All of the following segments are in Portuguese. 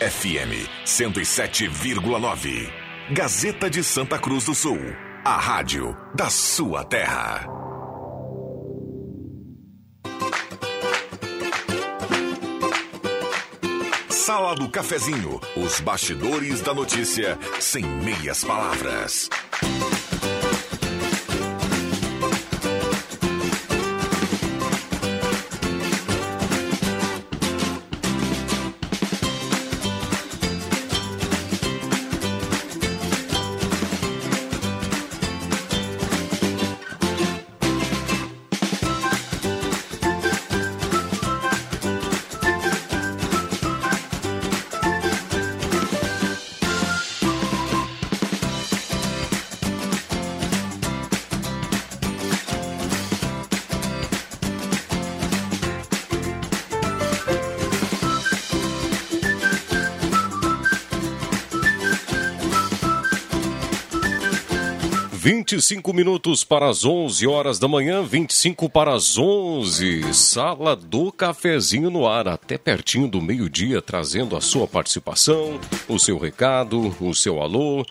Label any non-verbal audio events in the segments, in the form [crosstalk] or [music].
FM 107,9. Gazeta de Santa Cruz do Sul. A rádio da sua terra. Sala do Cafezinho. Os bastidores da notícia sem meias palavras. 25 minutos para as 11 horas da manhã, 25 para as 11. Sala do Cafezinho no ar, até pertinho do meio-dia, trazendo a sua participação, o seu recado, o seu alô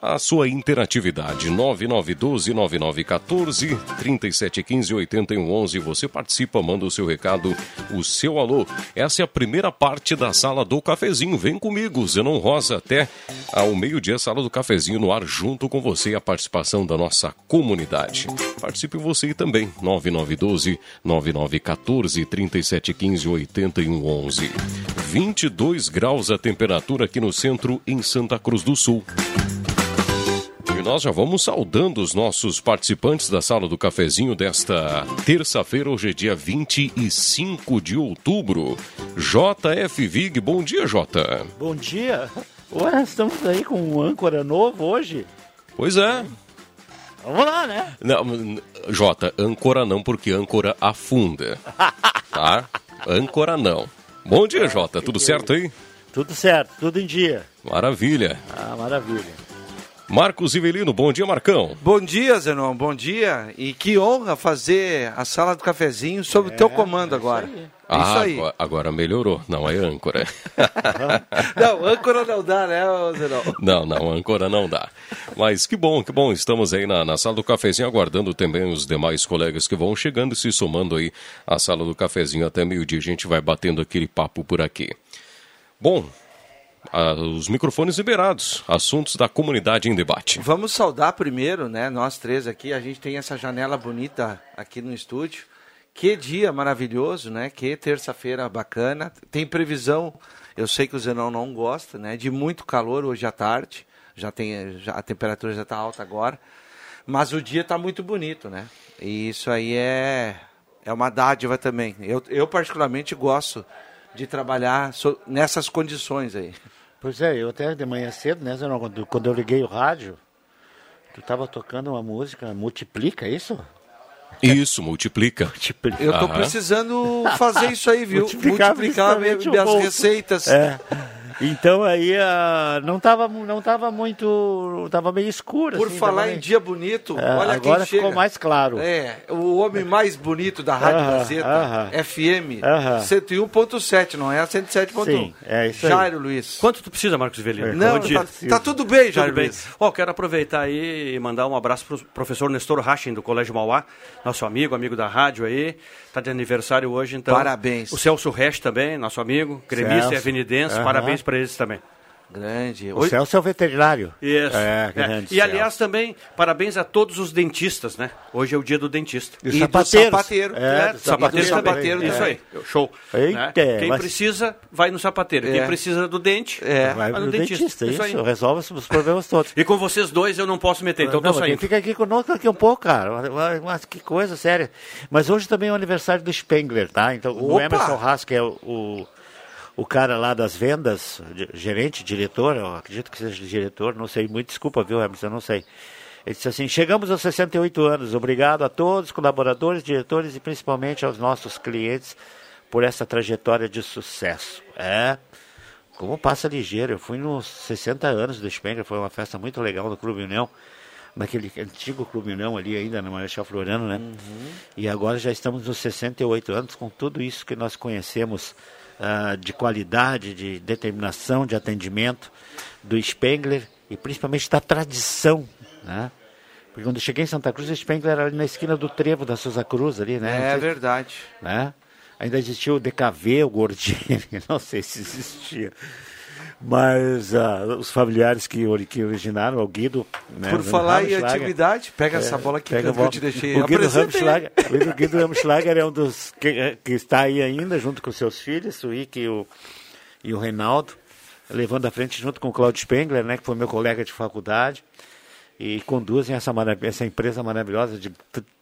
a sua interatividade. 9912-9914, 3715-8111. Você participa, manda o seu recado, o seu alô. Essa é a primeira parte da Sala do Cafezinho. Vem comigo, Zenon Rosa, até ao meio-dia, Sala do Cafezinho no ar, junto com você, a participação da nossa comunidade. Participe você também, 9912-9914, 3715-8111. 22 graus a temperatura aqui no centro, em Santa Cruz do Sul nós já vamos saudando os nossos participantes da sala do cafezinho desta terça-feira, hoje é dia 25 de outubro. JF Vig, bom dia, Jota. Bom dia. Ué, estamos aí com um âncora novo hoje. Pois é. Vamos lá, né? Não, Jota, âncora não, porque âncora afunda. tá? Âncora não. Bom dia, Jota. Tudo certo aí? Tudo certo, tudo em dia. Maravilha. Ah, maravilha. Marcos Ivelino, bom dia, Marcão. Bom dia, Zenon, bom dia. E que honra fazer a sala do cafezinho sob o teu é, comando é agora. Isso ah, isso aí. Agora, agora, melhorou, não é âncora. [laughs] não, âncora não dá, né, Zenon? Não, não, âncora não dá. Mas que bom, que bom, estamos aí na, na sala do cafezinho aguardando também os demais colegas que vão chegando e se somando aí à sala do cafezinho até meio-dia. A gente vai batendo aquele papo por aqui. Bom, ah, os microfones liberados, assuntos da comunidade em debate. Vamos saudar primeiro, né? Nós três aqui, a gente tem essa janela bonita aqui no estúdio. Que dia maravilhoso, né? Que terça-feira bacana. Tem previsão, eu sei que o Zenão não gosta, né? De muito calor hoje à tarde. Já tem, já, a temperatura já está alta agora. Mas o dia está muito bonito, né? E isso aí é, é uma dádiva também. Eu, eu particularmente gosto de trabalhar so, nessas condições aí. Pois é, eu até de manhã cedo, né, quando, quando eu liguei o rádio, tu estava tocando uma música, multiplica, é isso? Isso, multiplica. multiplica. Eu estou precisando fazer isso aí, viu? [laughs] Multiplicar, multiplicar minhas receitas. É. Então aí uh, não estava não tava muito. estava meio escuro. Por assim, falar em dia bonito, é, olha agora quem ficou mais claro. É, o homem mais bonito da Rádio uh -huh, Gazeta, uh -huh. FM, uh -huh. 101.7, não é a 107.1. Sim, é isso Jairo Luiz. Quanto tu precisa, Marcos Velino? É. Não, tá, tá, tudo bem, Jairo bem. Luiz. Ó, oh, quero aproveitar aí e mandar um abraço para o professor Nestor Rachin, do Colégio Mauá, nosso amigo, amigo da rádio aí. Está de aniversário hoje, então. Parabéns. O Celso Rest também, nosso amigo, gremista e avenidense. Parabéns para eles também. Grande. O Celso é o veterinário. Isso. É, grande é. E aliás também, parabéns a todos os dentistas, né? Hoje é o dia do dentista. E, e sapateiro. sapateiro. É, é, sapateiro, sapateiro Isso aí. Show. Eita, né? Quem mas... precisa, vai no sapateiro. Quem é. precisa do dente, é. vai, vai no dentista. dentista. Isso, isso resolve os problemas todos. e com vocês dois eu não posso meter, então não, tô saindo. Fica aqui conosco aqui um pouco, cara. Mas que coisa séria. Mas hoje também é o aniversário do Spengler, tá? Então Opa! o Emerson Haas, que é o o cara lá das vendas, gerente, diretor, eu acredito que seja diretor, não sei muito, desculpa, viu, Emerson, eu não sei. Ele disse assim: chegamos aos 68 anos, obrigado a todos, colaboradores, diretores e principalmente aos nossos clientes por essa trajetória de sucesso. É, como passa ligeiro, eu fui nos 60 anos do Spengler, foi uma festa muito legal no Clube União, naquele antigo Clube União ali ainda, na Marechal Floriano, né? Uhum. E agora já estamos nos 68 anos, com tudo isso que nós conhecemos uh, de qualidade, de determinação, de atendimento do Spengler e principalmente da tradição, né? Porque quando eu cheguei em Santa Cruz, o Spengler era ali na esquina do Trevo da Souza Cruz ali, né? É verdade. Né? Ainda existia o DKV, o Gordini, [laughs] não sei se existia. Mas uh, os familiares que, que originaram, o Guido. Né, Por falar em antiguidade, pega é, essa bola aqui pega que eu te deixei. O Guido Ramschlager, o Guido Ramschlager é um dos que, é, que, está aí ainda, junto com seus filhos, o Ike e o, e o Reinaldo, levando à frente junto com o Claudio Spengler, né, que foi meu colega de faculdade e conduzem essa, essa empresa maravilhosa de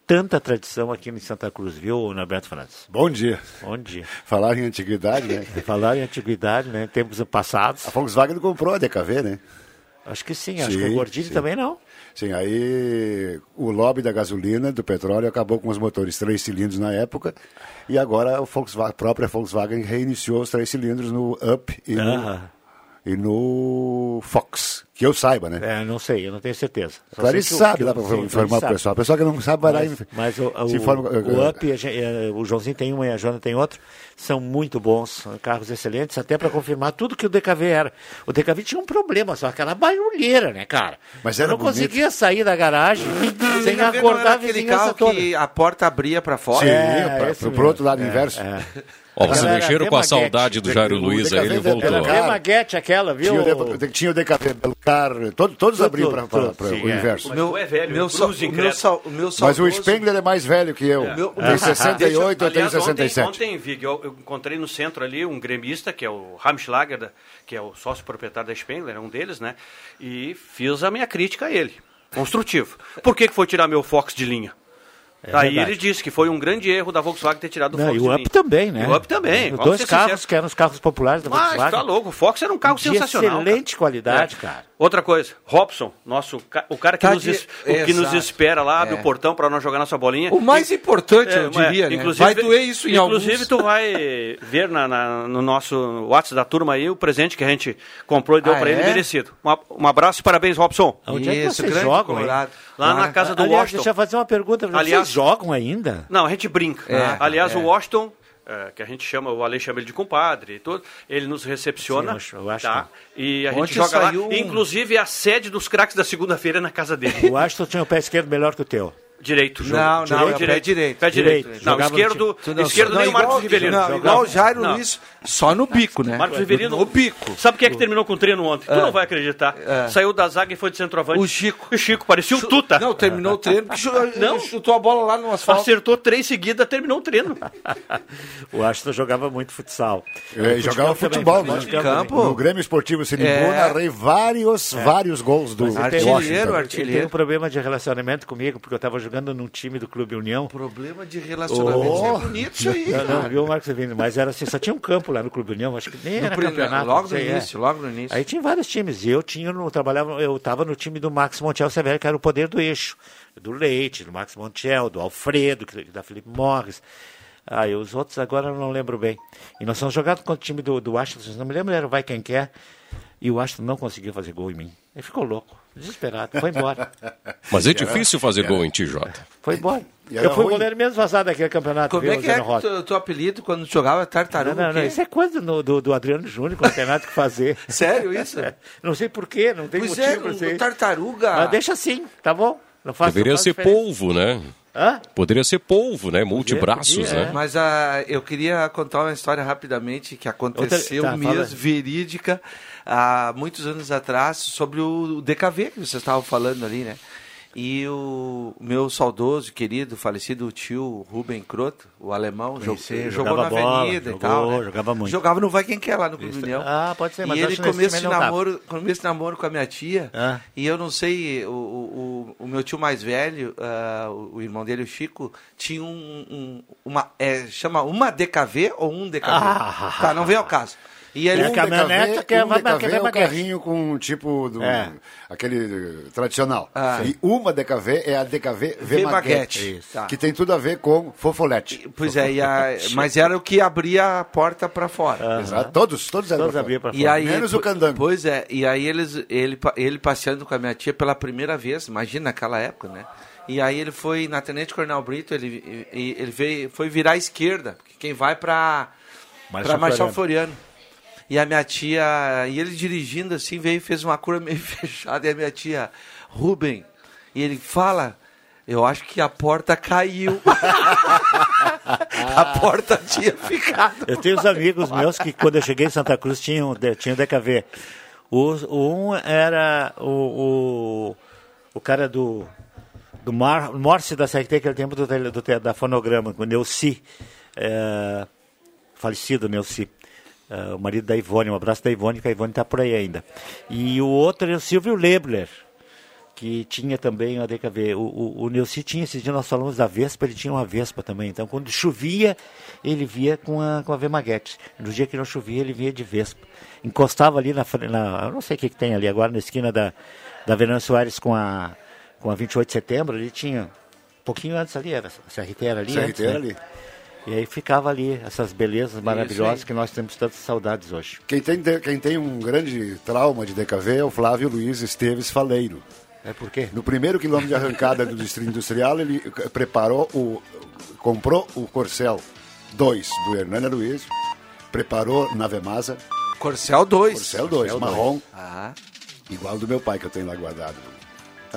tanta tradição aqui em Santa Cruz, viu, Norberto Fernandes? Bom dia. Bom dia. Falar em antiguidade, né? [laughs] Falar em antiguidade, né? Tempos passados. A Volkswagen comprou a DKV, né? Acho que sim, acho sim, que o Gordini sim. também não. Sim, aí o lobby da gasolina, do petróleo, acabou com os motores três cilindros na época e agora a, própria Volkswagen reiniciou os três cilindros no Up e no, e no Fox, que eu saiba, né? É, não sei, eu não tenho certeza. Só Clarice sabe, dá para informar o pessoal. A pessoa que não sabe vai mas, lá e Mas o, o, informa, o Up, a, o Joãozinho tem um e a Jona tem outro, são muito bons, carros excelentes, até para confirmar tudo que o DKV era. O DKV tinha um problema, só aquela barulheira, né, cara? Mas era eu não bonito. conseguia sair da garagem sem acordar aquele carro toda. que a porta abria para fora. Sim, é, para o outro lado é, inverso. É. Ó, vocês mexeram com a saudade do Jairo Luiz, aí ele voltou. Era a maguete aquela, viu? Tinha o DKV Belcar, todos, todos abriam para o é. inverso. O meu é velho, meu, Mas o Spengler é mais velho que eu. É. Meu, tem 68, eu tenho 67. Ontem, Vig, eu, eu encontrei no centro ali um gremista, que é o Ramschlager, que é o sócio proprietário da Spengler, é um deles, né? E fiz a minha crítica a ele, construtivo. Por que, que foi tirar meu Fox de linha? É Aí ele disse que foi um grande erro da Volkswagen ter tirado o Fox. E o Up também, né? O Up também. Dois carros sincero. que eram os carros populares da Volkswagen. Mas tá louco, o Fox era um carro de sensacional. excelente cara. qualidade, é. cara. Outra coisa, Robson, nosso, o cara que, tá nos, de... o que nos espera lá, abre é. o portão para nós jogar nossa bolinha. O mais e... importante, eu é, diria, né? Vai doer isso em Inclusive, alguns... tu vai [laughs] ver na, na, no nosso WhatsApp da turma aí o presente que a gente comprou e deu ah, para ele é? merecido. Um, um, abraço e parabéns, Robson. Onde é que vocês jogam? Lá na casa do Aliás, Washington. Deixa eu fazer uma pergunta. Aliás, vocês jogam ainda? Não, a gente brinca. É, Aliás, o Washington é, que a gente chama, o Ale chama ele de compadre, e tudo, ele nos recepciona. Sim, eu acho tá? E a gente joga lá. Um... Inclusive, a sede dos craques da segunda-feira é na casa dele. O Ashton tinha o pé esquerdo melhor que o teu. Direito, jogo. Não, não, direito, direito. direito. Pé direito. direito. Não, esquerdo, não, esquerdo não, nem o Marcos Rivelino. Não, igual o Jairo não. Luiz, só no bico, né? Marcos Rivelino. No bico. Sabe quem é que terminou com o treino ontem? É. Tu não vai acreditar. É. Saiu da zaga e foi de centroavante. O Chico. O Chico, parecia o Tuta. Não, terminou o treino porque [laughs] não. chutou a bola lá no asfalto. Acertou três seguidas, terminou o treino. [laughs] o Ashton jogava muito futsal. É, jogava futebol, né? No campo. No Grêmio Esportivo Sinimbu, é. narrei vários, é. vários gols do Artilheiro, artilheiro. Tem um problema de relacionamento comigo, porque eu estava jogando num time do Clube União. Problema de relacionamento. Oh. É bonito isso aí. Não, não viu, Marcos Evino? Mas era assim, só tinha um campo lá no Clube União, acho que nem no era campeonato. Logo no é. início, é. logo no início. Aí tinha vários times. E eu tinha, no, trabalhava, eu estava no time do Max Montiel Severo, que era o poder do eixo. Do Leite, do Max Montiel, do Alfredo, da Felipe Morris. Ah, e os outros agora eu não lembro bem. E nós fomos jogados contra o time do, do Washington, não me lembro, era o Vai Quem Quer. E o Washington não conseguiu fazer gol em mim. Ele ficou louco, desesperado, foi embora. [laughs] Mas é difícil fazer gol em TJ. Foi embora. Eu fui o goleiro mesmo vazado daquele campeonato. Como é que é o teu apelido quando jogava tartaruga? Não, não, não, isso é coisa do, do, do Adriano Júnior, quando tem nada que fazer. [laughs] Sério [laughs] isso? não sei porquê, não tem pois motivo é, pra ser. tartaruga. Mas deixa assim, tá bom? Não faz, Deveria não ser diferença. polvo, né? Hã? Poderia ser polvo, né? Multibraços, né? É. Mas uh, eu queria contar uma história rapidamente que aconteceu Outra... tá, mesmo, verídica, há muitos anos atrás, sobre o DKV que vocês estavam falando ali, né? E o meu saudoso, querido, falecido tio Ruben Croto, o alemão, Conheci, jogou na bola, Avenida jogou, e tal. Né? Jogava muito. Jogava no Vai Quem Quer lá no Clube União. Ah, pode ser, mas E ele começo de, namoro, começo de namoro com a minha tia. Ah. E eu não sei, o, o, o, meu tio mais velho, uh, o, o, irmão dele, o Chico, tinha um, um uma. É, chama uma DKV ou um DKV? Ah. Tá, não vem ao caso. E ele, um caminhonete DKV, que é, um DKV é um carrinho com tipo do, é. aquele tradicional. Ah. E uma DKV é a DKV V-Maguete, tá. que tem tudo a ver com fofolete. Pois é, a, mas era o que abria a porta para fora. Exato, todos, todos eram todos abriam para fora. E aí, Menos o candango. Pois é, e aí eles, ele, ele passeando com a minha tia pela primeira vez, imagina naquela época, né? E aí ele foi na Tenente Coronel Brito, ele, ele veio, foi virar à esquerda, porque quem vai para Para Marechal Floriano. E a minha tia, e ele dirigindo assim, veio e fez uma cura meio [laughs] fechada. E a minha tia, Rubem, e ele fala, eu acho que a porta caiu. [laughs] a porta tinha ficado. Eu tenho uns amigos meus que quando eu cheguei em Santa Cruz tinham, tinham DKV. O, um era o, o, o cara do, do Mar, Morse da CRT, aquele tempo do, do, da fonograma, o Neuci, é, falecido Neuci. Uh, o marido da Ivone, um abraço da Ivone, que a Ivone está por aí ainda. E o outro é o Silvio Lebler, que tinha também, a DKV, o, o, o Neuci tinha, esses dias nós falamos da Vespa, ele tinha uma Vespa também, então quando chovia, ele via com a, com a Vemaguete. No dia que não chovia, ele via de Vespa. Encostava ali na, na não sei o que, que tem ali agora, na esquina da, da Venâncio Soares com a, com a 28 de setembro, ele tinha, um pouquinho antes ali, era, a CRT era ali. Era né? E aí ficava ali essas belezas maravilhosas que nós temos tantas saudades hoje. Quem tem, quem tem um grande trauma de DKV é o Flávio Luiz Esteves Faleiro. É por quê? No primeiro quilômetro de arrancada do Distrito Industrial, ele preparou o. comprou o Corcel 2 do Hernani Luiz, preparou na Vemasa. Corcel 2. Corcel 2, marrom. Ah. Igual do meu pai que eu tenho lá guardado.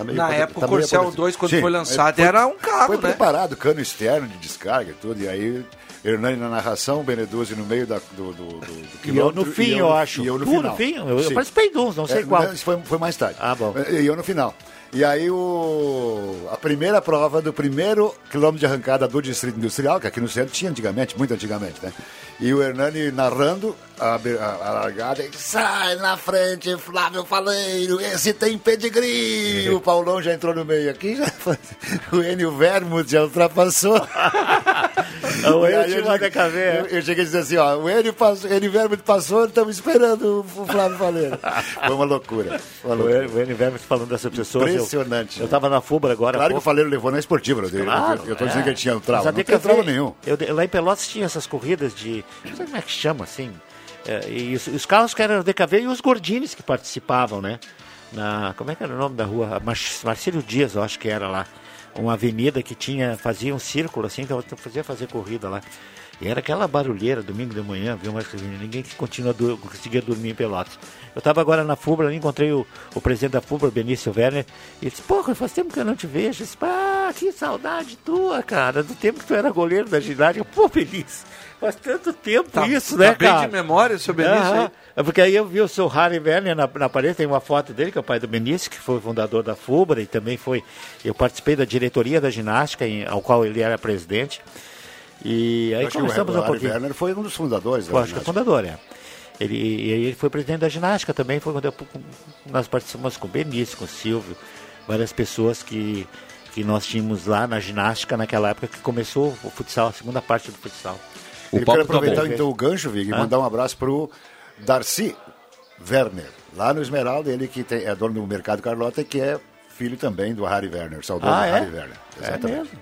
Tá Na época, tá o Corcel 2, quando Sim, foi lançado, foi, era um carro, Foi né? preparado, cano externo de descarga e tudo, e aí Hernani na narração, Beneduzzi no meio da, do, do, do, do quilômetro. E eu no fim, eu, eu, acho. E eu no final. No fim? Eu, eu participei de uns, não sei é, qual. Foi, foi mais tarde. Ah, bom. E eu no final. E aí o, a primeira prova do primeiro quilômetro de arrancada do Distrito Industrial, que aqui no centro tinha antigamente, muito antigamente, né? E o Hernani narrando a, a, a largada, e sai na frente, Flávio Faleiro, esse tem pedigree. o Paulão já entrou no meio aqui, já o Enio Vermouth já ultrapassou. o Enio tinha eu, eu cheguei a dizer assim, ó, o Enio, passou, Enio Vermouth passou, estamos esperando o Flávio Faleiro. Foi uma loucura. Uma loucura. O Enio Vermouth falando dessas pessoas. Impressionante. Eu estava na FUBRA agora. Claro que o Faleiro levou na esportiva, eu, claro, eu, eu tô é. dizendo que ele tinha um trauma, não tem trauma nenhum. Eu, lá em Pelotas tinha essas corridas de, não sei como é que chama, assim, é, e os, os, carros que eram DKV e os Gordines que participavam, né? Na, como é que era o nome da rua? Mar Dias, eu acho que era lá. Uma avenida que tinha, fazia um círculo assim, então fazia fazer corrida lá. E era aquela barulheira, domingo de manhã, viu? Mas ninguém que continua conseguia dormir em Pelotas. Eu estava agora na FUBRA, encontrei o, o presidente da FUBRA, Benício Werner, e disse, porra, faz tempo que eu não te vejo. Eu disse, ah, que saudade tua, cara, do tempo que tu era goleiro da ginástica. [laughs] Pô, Benício, Faz tanto tempo tá, isso, né, tá cara? bem de memória, seu Benício. Uhum. É porque aí eu vi o seu Harry Werner na, na parede, tem uma foto dele, que é o pai do Benício, que foi fundador da FUBRA e também foi. Eu participei da diretoria da ginástica, em, ao qual ele era presidente. E aí começamos um pouquinho. Werner foi um dos fundadores da Acho que é fundador, é. Ele, ele foi presidente da ginástica também, foi quando eu, nós participamos com o Benício, com o Silvio, várias pessoas que, que nós tínhamos lá na ginástica naquela época que começou o futsal, a segunda parte do futsal. O Eu quero tá aproveitar tá então o gancho, Vig, e mandar um abraço para o Darcy Werner, lá no Esmeralda, ele que tem, é dono do Mercado Carlota, que é filho também do Harry Werner, saudoso ah, é? Harry Werner. Exatamente. É mesmo.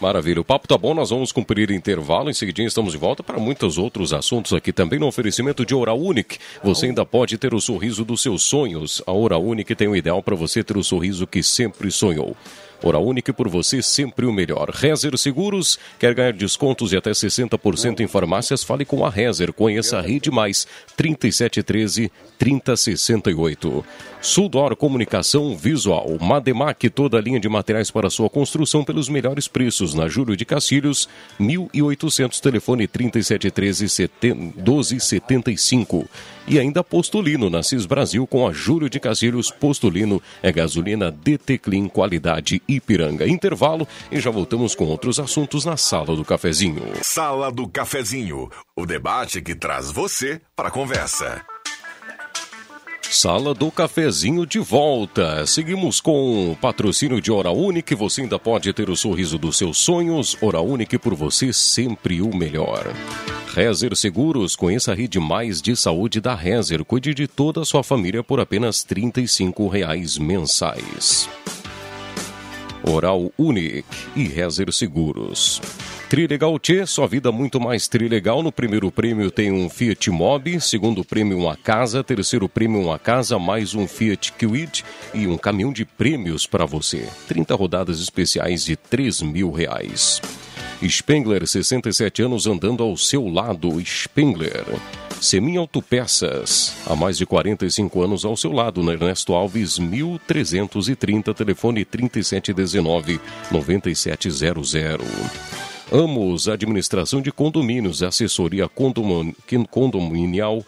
Maravilha, o papo tá bom, nós vamos cumprir intervalo, em seguidinho estamos de volta para muitos outros assuntos aqui também no oferecimento de Oral Unique. Você ainda pode ter o sorriso dos seus sonhos. A Oral Unique tem o ideal para você ter o sorriso que sempre sonhou. Hora única por você, sempre o melhor. Rezer Seguros, quer ganhar descontos de até 60% em farmácias? Fale com a Rezer. Conheça a Rede Mais, 3713 3068. Sudor Comunicação Visual, Mademac, toda a linha de materiais para sua construção pelos melhores preços. Na Júlio de Cacilhos, 1800, telefone 3713 1275. E ainda Postulino, na CIS Brasil, com a Júlio de Cacilhos. Postulino é gasolina DT Clean, qualidade Ipiranga. Intervalo e já voltamos com outros assuntos na Sala do Cafezinho. Sala do Cafezinho, o debate que traz você para a conversa. Sala do Cafezinho de volta. Seguimos com o patrocínio de Hora Única. Você ainda pode ter o sorriso dos seus sonhos. Hora Única por você sempre o melhor. Rezer Seguros. Conheça a rede mais de saúde da Rezer. Cuide de toda a sua família por apenas 35 reais mensais. Oral e Rezer Seguros. Trilegal T, sua vida muito mais trilegal. No primeiro prêmio tem um Fiat Mobi, segundo prêmio uma casa, terceiro prêmio uma casa, mais um Fiat Kwid e um caminhão de prêmios para você. 30 rodadas especiais de 3 mil reais. Spengler, 67 anos andando ao seu lado. Spengler. Semin Autopeças, há mais de 45 anos ao seu lado, na Ernesto Alves, 1330, telefone 3719-9700. Amos, administração de condomínios, assessoria condominial,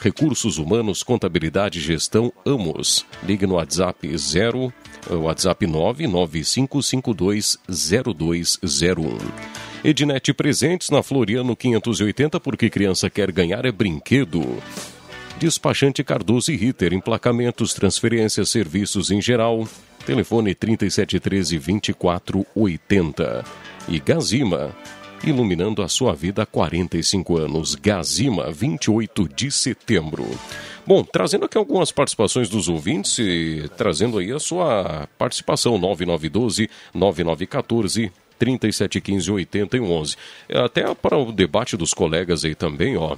recursos humanos, contabilidade e gestão, Amos. Ligue no WhatsApp 0, WhatsApp 995520201. Ednet Presentes na Floriano 580, porque criança quer ganhar é brinquedo. Despachante Cardoso e Ritter, emplacamentos, transferências, serviços em geral. Telefone 3713-2480. E Gazima, iluminando a sua vida há 45 anos. Gazima, 28 de setembro. Bom, trazendo aqui algumas participações dos ouvintes e trazendo aí a sua participação, 9912 9914 3715 8011. Até para o debate dos colegas aí também, ó.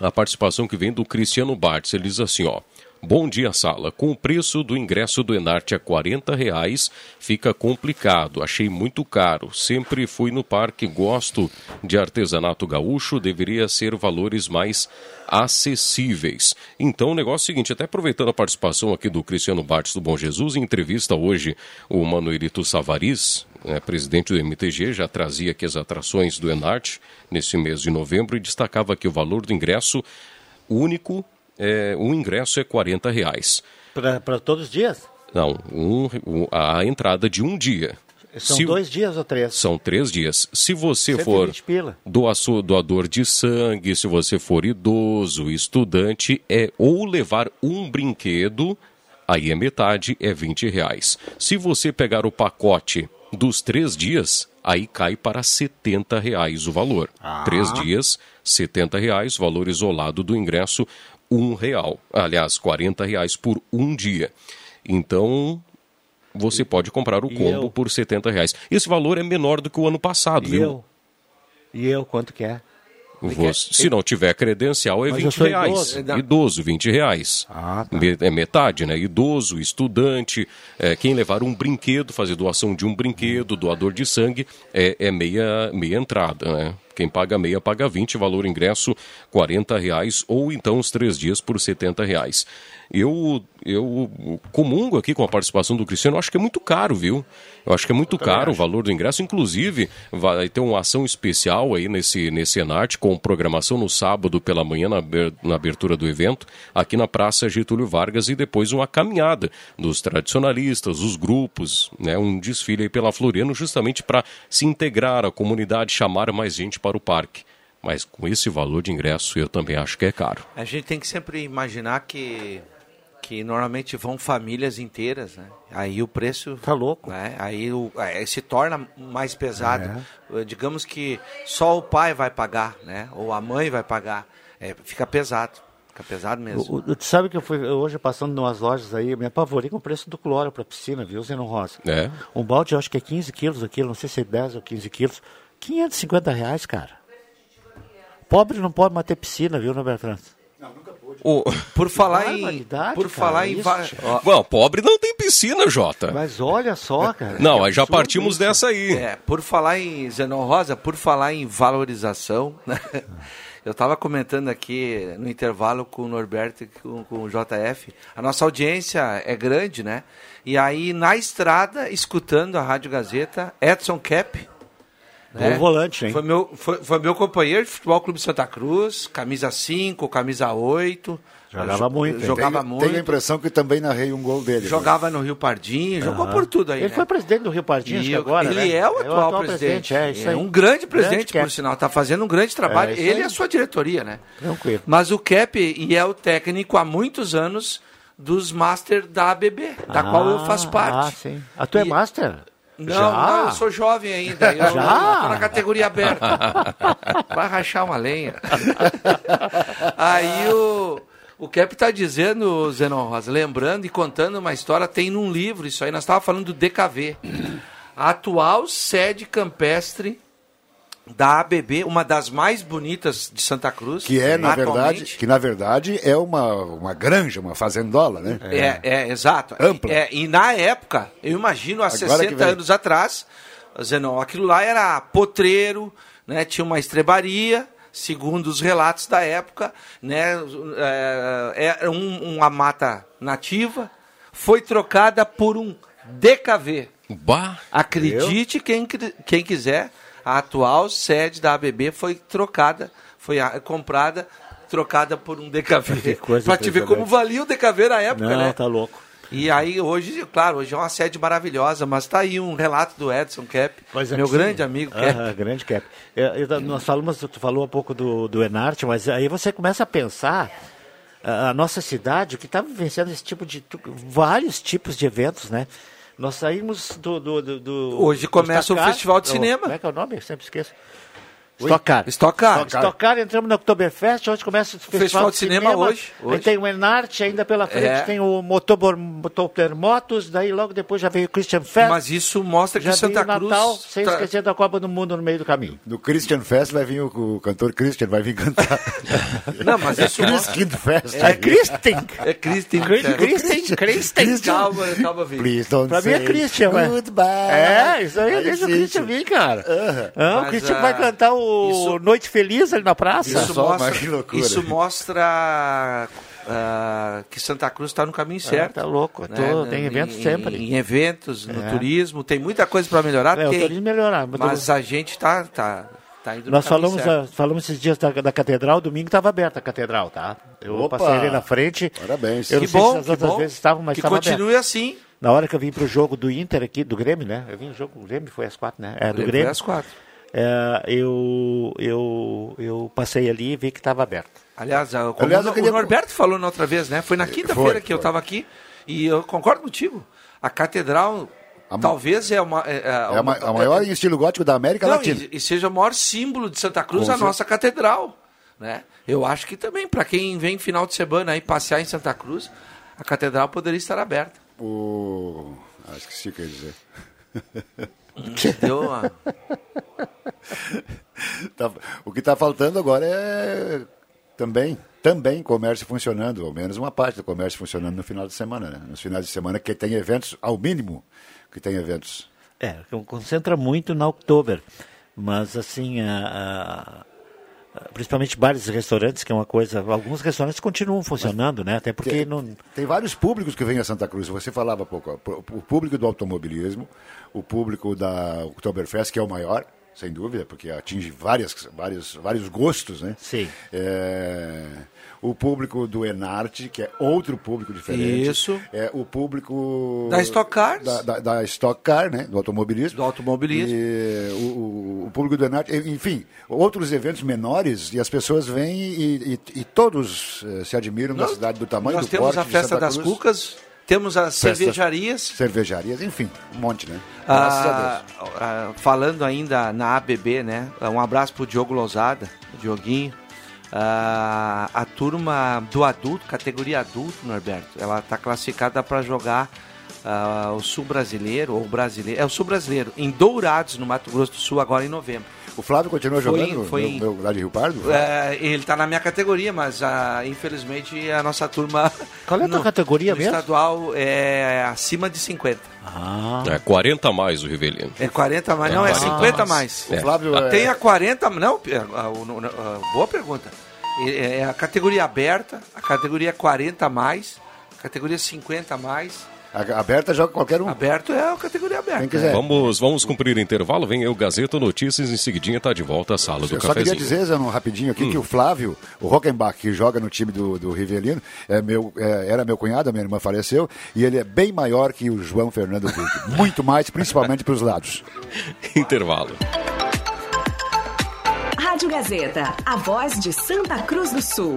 A participação que vem do Cristiano Bartz, ele diz assim, ó. Bom dia, sala. Com o preço do ingresso do Enarte a 40 reais, fica complicado. Achei muito caro. Sempre fui no parque, gosto de artesanato gaúcho, deveria ser valores mais acessíveis. Então, o negócio é o seguinte, até aproveitando a participação aqui do Cristiano Bartes do Bom Jesus, em entrevista hoje o Manuelito Savaris, né, presidente do MTG, já trazia aqui as atrações do Enarte nesse mês de novembro e destacava que o valor do ingresso único é, um ingresso é 40 reais. Para todos os dias? Não, um, a entrada de um dia. São Se, dois dias ou três? São três dias. Se você for doaço, doador de sangue, se você for idoso, estudante, é ou levar um brinquedo, aí é metade, é 20 reais. Se você pegar o pacote dos três dias, aí cai para 70 reais o valor. Ah. Três dias, 70 reais, valor isolado do ingresso, um real. Aliás, 40 reais por um dia. Então, você pode comprar o combo eu? por 70 reais. Esse valor é menor do que o ano passado, e viu? Eu? E eu, quanto que é? Você, se não tiver credencial, é Mas 20 reais. Idoso. idoso, 20 reais. Ah, tá. É metade, né? Idoso, estudante, é, quem levar um brinquedo, fazer doação de um brinquedo, doador de sangue, é, é meia, meia entrada, né? Quem paga meia paga 20, valor ingresso 40 reais, ou então os três dias por 70 reais. Eu, eu comungo aqui com a participação do Cristiano, acho que é muito caro, viu? Eu acho que é muito caro o valor do ingresso. Inclusive, vai ter uma ação especial aí nesse, nesse Enarte, com programação no sábado pela manhã, na, na abertura do evento, aqui na Praça Getúlio Vargas, e depois uma caminhada dos tradicionalistas, os grupos, né? um desfile aí pela Floriano, justamente para se integrar à comunidade, chamar mais gente para o parque. Mas com esse valor de ingresso, eu também acho que é caro. A gente tem que sempre imaginar que que normalmente vão famílias inteiras, né? Aí o preço tá louco, né? Aí, o, aí se torna mais pesado. É. Digamos que só o pai vai pagar, né? Ou a mãe vai pagar. É, fica pesado. Fica pesado mesmo. Tu sabe que eu fui hoje passando em umas lojas aí, me apavorei com o preço do cloro para piscina, viu, Zenon Rosa? É. Um balde, eu acho que é 15 quilos aquilo, não sei se é 10 ou 15 quilos. 550 reais, cara. Pobre não pode manter piscina, viu, Roberto França? O, por falar em. Por falar em. Bom, pobre não tem piscina, Jota. Mas olha só, cara. Não, aí já partimos isso. dessa aí. É, por falar em. Zenon Rosa, por falar em valorização, [laughs] né? Eu estava comentando aqui no intervalo com o Norberto e com, com, o JF. A nossa audiência é grande, né? E aí, na estrada, escutando a Rádio Gazeta, Edson Cap, né? Bom volante, hein? Foi meu, foi, foi meu companheiro de Futebol Clube Santa Cruz, camisa 5, camisa 8. Jogava muito. Jogava tenho, muito. Tenho a impressão que também narrei um gol dele. Jogava né? no Rio Pardinho, jogou por tudo aí. Ele né? foi presidente do Rio Pardinho e agora. Ele né? é o atual, é o atual presidente. presidente. É, é, um grande presidente, grande por sinal. Está fazendo um grande trabalho. É, ele e a sua diretoria, né? Tranquilo. Mas o Cap e é o técnico há muitos anos dos Master da ABB, da ah, qual eu faço parte. Ah, sim. A tu é Master? Não, não, eu sou jovem ainda. Eu Já? tô na categoria aberta. [laughs] Vai rachar uma lenha. [laughs] Aí o, o Cap está dizendo, Zenon Rosa, lembrando e contando uma história, tem num livro isso aí, nós estávamos falando do DKV. A atual sede campestre da ABB, uma das mais bonitas de Santa Cruz. Que é, na verdade, que na verdade é uma, uma granja, uma fazendola, né? É, é, é exato. Ampla. É, e na época, eu imagino há Agora 60 anos atrás, Zenon, aquilo lá era potreiro, né? Tinha uma estrebaria, segundo os relatos da época, né? É, é um, uma mata nativa, foi trocada por um DKV. Bah, Acredite quem, quem quiser, a atual sede da ABB foi trocada, foi comprada, trocada por um DKV. [laughs] Para te ver como valia o DKV na época, Não, né? tá louco. E aí hoje, claro, hoje é uma sede maravilhosa, mas tá aí um relato do Edson Cap, é meu grande sim. amigo Cap. Ah, grande Cap. É, nós falamos, tu falou um pouco do, do Enarte, mas aí você começa a pensar a, a nossa cidade, que está vivenciando esse tipo de tu- vários tipos de eventos, né? Nós saímos do. do, do- Hoje começa o. Festival de Cinema. Como é que é o nome? Eu sempre esqueço. Stock Car. Stock Car. Stock Car, entramos no Oktoberfest, hoje começa o Festival, de Cinema hoje, Aí hoje. tem o Enarte ainda pela frente, É. tem o Motobor, Motopermotos, daí logo depois já veio o Christian Fest. Mas isso mostra que já Santa veio o Cruz Natal, sem tá- esquecer da Copa do Mundo no meio do caminho. No Christian Fest vai vir o, o cantor Christian, vai vir cantar. [laughs] Não, mas isso mostra... Christian Fest. É Christian. É Christian. Christian, Christian. Calma, calma, Vitor. Please don't Pra mim é Christian. Goodbye. É, isso aí, Aí deixa o Christian vir, cara. Ah, o Mas, Christian vai cantar o isso- Noite Feliz ali na praça. Isso Só, mostra, mas que [laughs] loucura. isso mostra ah, que Santa Cruz está no caminho certo. tá louco, eu tô- tem eventos em, sempre. Em eventos, no É. turismo, tem muita coisa para melhorar. É, o tem, turismo melhorar. mas mas a gente tá, tá, tá indo no Nós caminho falamos, certo. ah, falamos esses dias da, da catedral, domingo estava aberta a catedral, tá? Eu Opa! passei ali na frente. Parabéns. Eu Que não sei bom, se as que outras bom. vezes estavam, mas que estava aberta. continue assim. Na hora que eu vim pro jogo do Inter aqui, do Grêmio, né? Eu vim no jogo do Grêmio, foi às quatro, né? É, do Foi Grêmio. às quatro. É, eu, eu, eu passei ali e vi que estava aberto. Aliás, ah, como Aliás, o- queria- o Norberto falou na outra vez, né? Foi na quinta-feira Foi, que eu estava aqui e eu concordo contigo. A catedral A talvez é uma é, é É a, ma- a maior em estilo gótico da América Não, Latina. e, e seja o maior símbolo de Santa Cruz Com a nossa catedral, né? Eu acho que também para quem vem final de semana aí passear em Santa Cruz, a catedral poderia estar aberta. O... Ah, esqueci o que eu ia dizer. Deu uma- [laughs] [laughs] o que está faltando agora é também, também comércio funcionando, ao menos uma parte do comércio funcionando no final de semana, né? Nos finais de semana que tem eventos, ao mínimo, que tem eventos. É, concentra muito na Oktober. Mas, assim, a- a- principalmente bares e restaurantes, que é uma coisa. Alguns restaurantes continuam funcionando, né? Até porque Tem, não. tem vários públicos que vêm a Santa Cruz. Você falava pouco, o público do automobilismo, o público da Oktoberfest, que é o maior, sem dúvida, porque atinge várias, vários, vários gostos, né? Sim. É, o público do Enarte, que é outro público diferente. Isso. É o público... Da Stock Cars. Da, da, da Stock Car, né? Do automobilismo. Do automobilismo. E o, o- público do Enarte, enfim, outros eventos menores, e as pessoas vêm e, e- e todos eh, se admiram da Nós- cidade do tamanho Nós do temos porte a de festa Santa das Cruz, cucas, temos as Festas- cervejarias. cervejarias, enfim, um monte, né? Graças a Ah, Deus. ah, falando ainda na ABB, né? Um abraço pro Diogo Lousada, Dioguinho. Ah, a turma do adulto, categoria adulto, Norberto, ela tá classificada para jogar ah, o Sul Brasileiro, ou brasileiro, é o Sul Brasileiro, em Dourados, no Mato Grosso do Sul, agora em novembro. O Flávio continua Foi- jogando foi- meu, meu, lá de Rio Pardo? É, ele tá na minha categoria, mas ah, infelizmente a nossa turma. [laughs] Qual é a tua no- categoria no mesmo? estadual é acima de 50. Ah, É 40 a mais o Rivelino. É 40 mais, É não, é 40 50 mais. mais. É. O Flávio é- Tem a 40, não, é, a- a- boa pergunta. É é a categoria aberta, a categoria 40 a mais, a categoria 50 a mais. Aberta joga qualquer um. Aberto é a categoria aberta. Quem quiser. Vamos, vamos cumprir o intervalo. Vem aí o Gazeta Notícias. Em seguidinha está de volta à sala do Eu só queria dizer, Zano, rapidinho aqui, que o Flávio, o Rockenbach, que joga no time do, do Rivelino, é meu, é, era meu cunhado, a minha irmã faleceu, e ele é bem maior que o João Fernando Duque. [laughs] Muito mais, principalmente para os lados. Intervalo. Rádio Gazeta, a voz de Santa Cruz do Sul.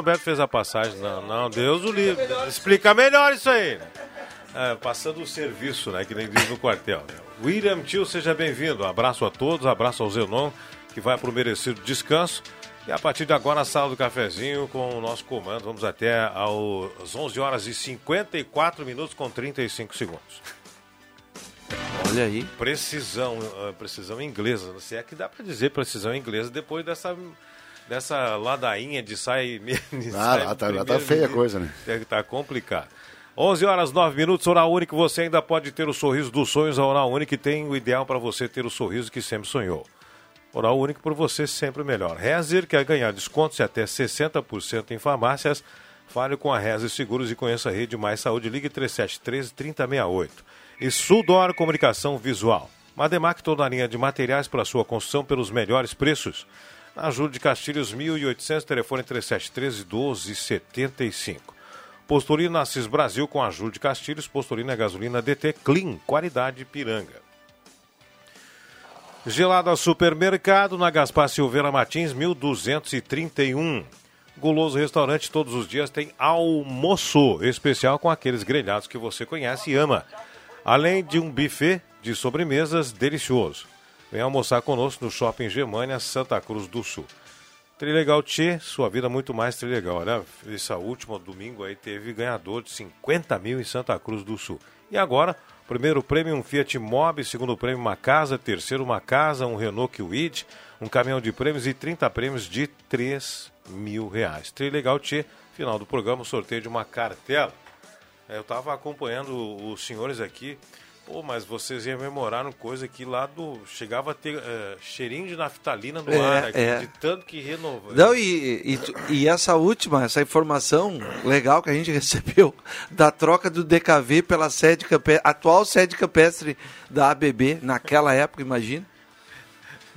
Norberto fez a passagem. Não, não, Deus o livre. Explica melhor isso aí. É, passando o serviço, né? Que nem diz no quartel. Né? William Tio, seja bem-vindo. Abraço a todos, abraço ao Zenon, que vai para o merecido descanso. E a partir de agora, a sala do cafezinho com o nosso comando. Vamos até às 11 horas e 54 minutos com 35 segundos. Olha aí. Precisão, uh, precisão inglesa. Se é que dá para dizer precisão inglesa depois dessa dessa ladainha de sai. [laughs] De ah, sai lá, tá, lá tá feia a coisa, né? Tá complicado. 11 horas 9 minutos, Oral Único, você ainda pode ter o sorriso dos sonhos. A Oral Único tem o ideal para você ter o sorriso que sempre sonhou. Oral Único por você sempre melhor. Rezer quer ganhar descontos de até 60% em farmácias. Fale com a Rezer Seguros e conheça a Rede Mais Saúde. Ligue 3713 3068. E Sudor Comunicação Visual. Mademac toda a linha de materiais para sua construção pelos melhores preços. Na Júlio de Castilhos 1800, telefone 3713 1275. Postulina Assis Brasil com a Júlio de Castilhos. Postulina gasolina DT Clean, qualidade Piranga. Gelada Supermercado, na Gaspar Silveira Martins, 1231. Guloso Restaurante, todos os dias tem almoço especial com aqueles grelhados que você conhece e ama. Além de um buffet de sobremesas delicioso. Vem almoçar conosco no Shopping Germânia, Santa Cruz do Sul. Trilegal Tchê, sua vida muito mais trilegal. Olha, essa última domingo aí teve ganhador de 50 mil em Santa Cruz do Sul. E agora, Primeiro prêmio um Fiat Mobi, segundo prêmio uma casa, terceiro uma casa, um Renault Kwid, um caminhão de prêmios e 30 prêmios de 3 mil reais. Trilegal Tchê, final do programa, sorteio de uma cartela. É, eu estava acompanhando os senhores aqui Pô, mas vocês rememoraram coisa que lá do. Chegava a ter é, cheirinho de naftalina no é, ar, aqui, é. de tanto que renovou. Não, e, e, e, essa última, essa informação legal que a gente [laughs] recebeu da troca do DKV pela sede campestre, atual sede campestre da ABB, naquela época, imagina.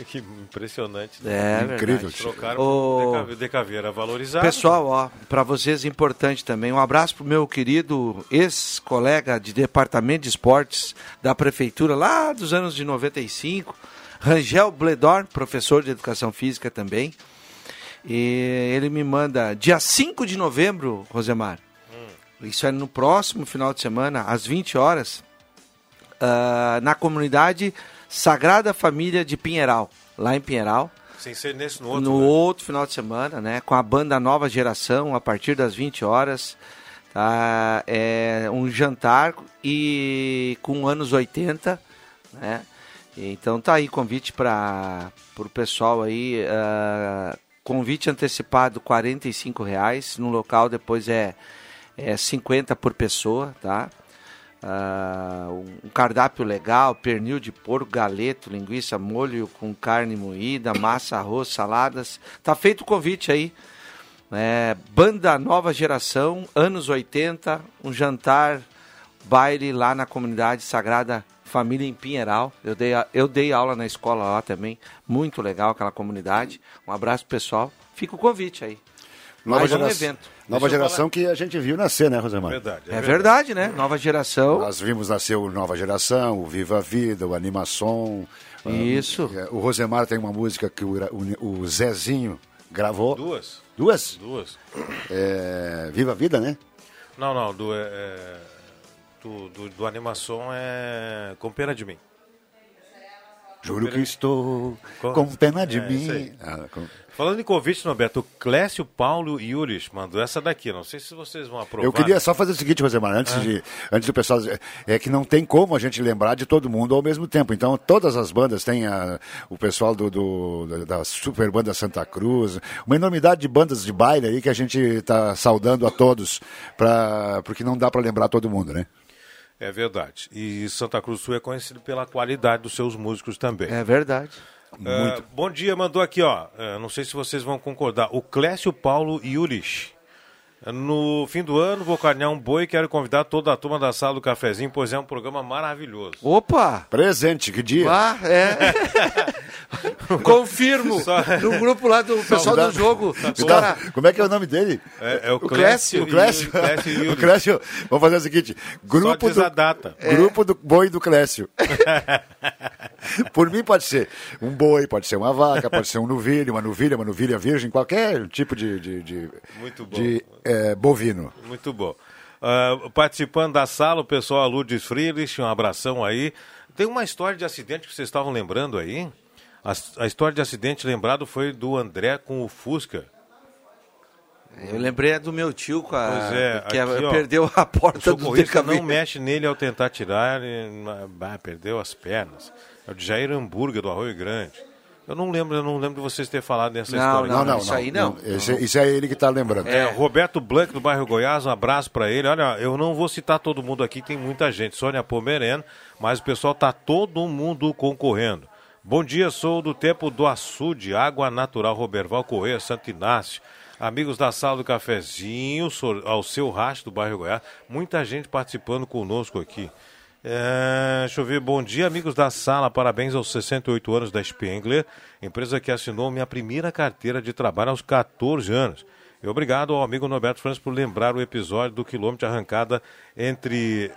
[laughs] Que impressionante. Né? É, Incrível. Trocaram o era valorizado. Pessoal, ó, para vocês importante também, um abraço pro meu querido ex-colega de departamento de esportes da prefeitura lá dos anos de 95, Rangel Bledor, professor de educação física também. E ele me manda dia 5 de novembro, Rosemar. Hum. Isso é no próximo final de semana, às 20 horas, uh, na comunidade Sagrada Família de Pinheiral, lá em Pinheiral. Sem ser nesse no outro. No né? outro final de semana, né? Com a banda Nova Geração, a partir das 20 horas. Tá? É um jantar e com anos 80, né? Então tá aí convite para o pessoal aí. Uh, convite antecipado R$ reais no local depois é, é 50 por pessoa, tá? Uh, um cardápio legal, pernil de porco, galeto, linguiça, molho com carne moída, massa, arroz, saladas. Tá feito o convite aí. É, banda Nova Geração, anos 80, um jantar, baile lá na comunidade Sagrada Família em Pinheiral. Eu dei, eu dei aula na escola lá também, muito legal aquela comunidade. Um abraço pessoal. Fica o convite aí. Nova Mais geração, um evento. Nova geração que a gente viu nascer, né, Rosemar? Verdade, é, é verdade. verdade. né? Nova geração. Nós vimos nascer o Nova Geração, o Viva a Vida, o Animação. Isso. o Rosemar tem uma música que o, o, o Zezinho gravou. Duas. Duas? Duas. É, Viva a Vida, né? Não, não. Do, é, é do, do, do Animação é Com Pena de Mim. Juro que estou com pena de é, mim. Ah, com... Falando em convite, Norberto, o Clécio Paulo Yuris mandou essa daqui. Não sei se vocês vão aprovar. Eu queria só fazer o seguinte, Rosemar, antes, ah. de, antes do pessoal. É que não tem como a gente lembrar de todo mundo ao mesmo tempo. Então, todas as bandas têm a, o pessoal do, do, da Super Banda Santa Cruz, uma enormidade de bandas de baile aí que a gente está saudando a todos, pra, porque não dá para lembrar todo mundo, né? É verdade. E Santa Cruz do Sul é conhecido pela qualidade dos seus músicos também. É verdade. Uh, bom dia, mandou aqui, ó. Uh, não sei se vocês vão concordar. O Clécio Paulo Yurich. No fim do ano, vou carnear um boi e quero convidar toda a turma da sala do cafezinho, pois é um programa maravilhoso. Opa! Presente, que dia? Ah, é. [laughs] Confirmo. Só... No grupo lá do pessoal do jogo. Cara... Como é que é o nome dele? É, é o, Clécio. O Clécio. O Clécio. o [laughs] Clécio. Vamos fazer o seguinte: grupo do, a data. Grupo do boi do Clécio. [laughs] [laughs] Por mim pode ser um boi, pode ser uma vaca, pode ser um novilho, uma novilha, uma novilha virgem, qualquer tipo de, de, de, Muito bom. de é, bovino. Muito bom. Uh, participando da sala, o pessoal Lourdes Friedrich, um abração aí. Tem uma história de acidente que vocês estavam lembrando aí? A, a história de acidente lembrado foi do André com o Fusca. Eu lembrei do meu tio com a, Pois é, que aqui, ó, perdeu a O porta do DKV. não mexe nele ao tentar tirar, ele, bah, perdeu as pernas. É o de Jair Hambúrguer, do Arroio Grande. Eu não lembro, eu não lembro de vocês terem falado dessa Não, história. não, Não, não, isso aí não. Esse, isso é ele que está lembrando. É, Roberto Blanc, do bairro Goiás, um abraço para ele. Olha, eu não vou citar todo mundo aqui, tem muita gente. Sônia Pomerano, mas o pessoal tá todo mundo concorrendo. Bom dia, sou do tempo do açude, água natural, Roberval Correia, Santo Inácio. Amigos da sala do cafezinho, ao seu racho do bairro Goiás. Muita gente participando conosco aqui. É, deixa eu ver, bom dia, amigos da sala. Parabéns aos 68 anos da Spengler, empresa que assinou minha primeira carteira de trabalho aos 14 anos. E obrigado ao amigo Norberto França por lembrar o episódio do quilômetro arrancada entre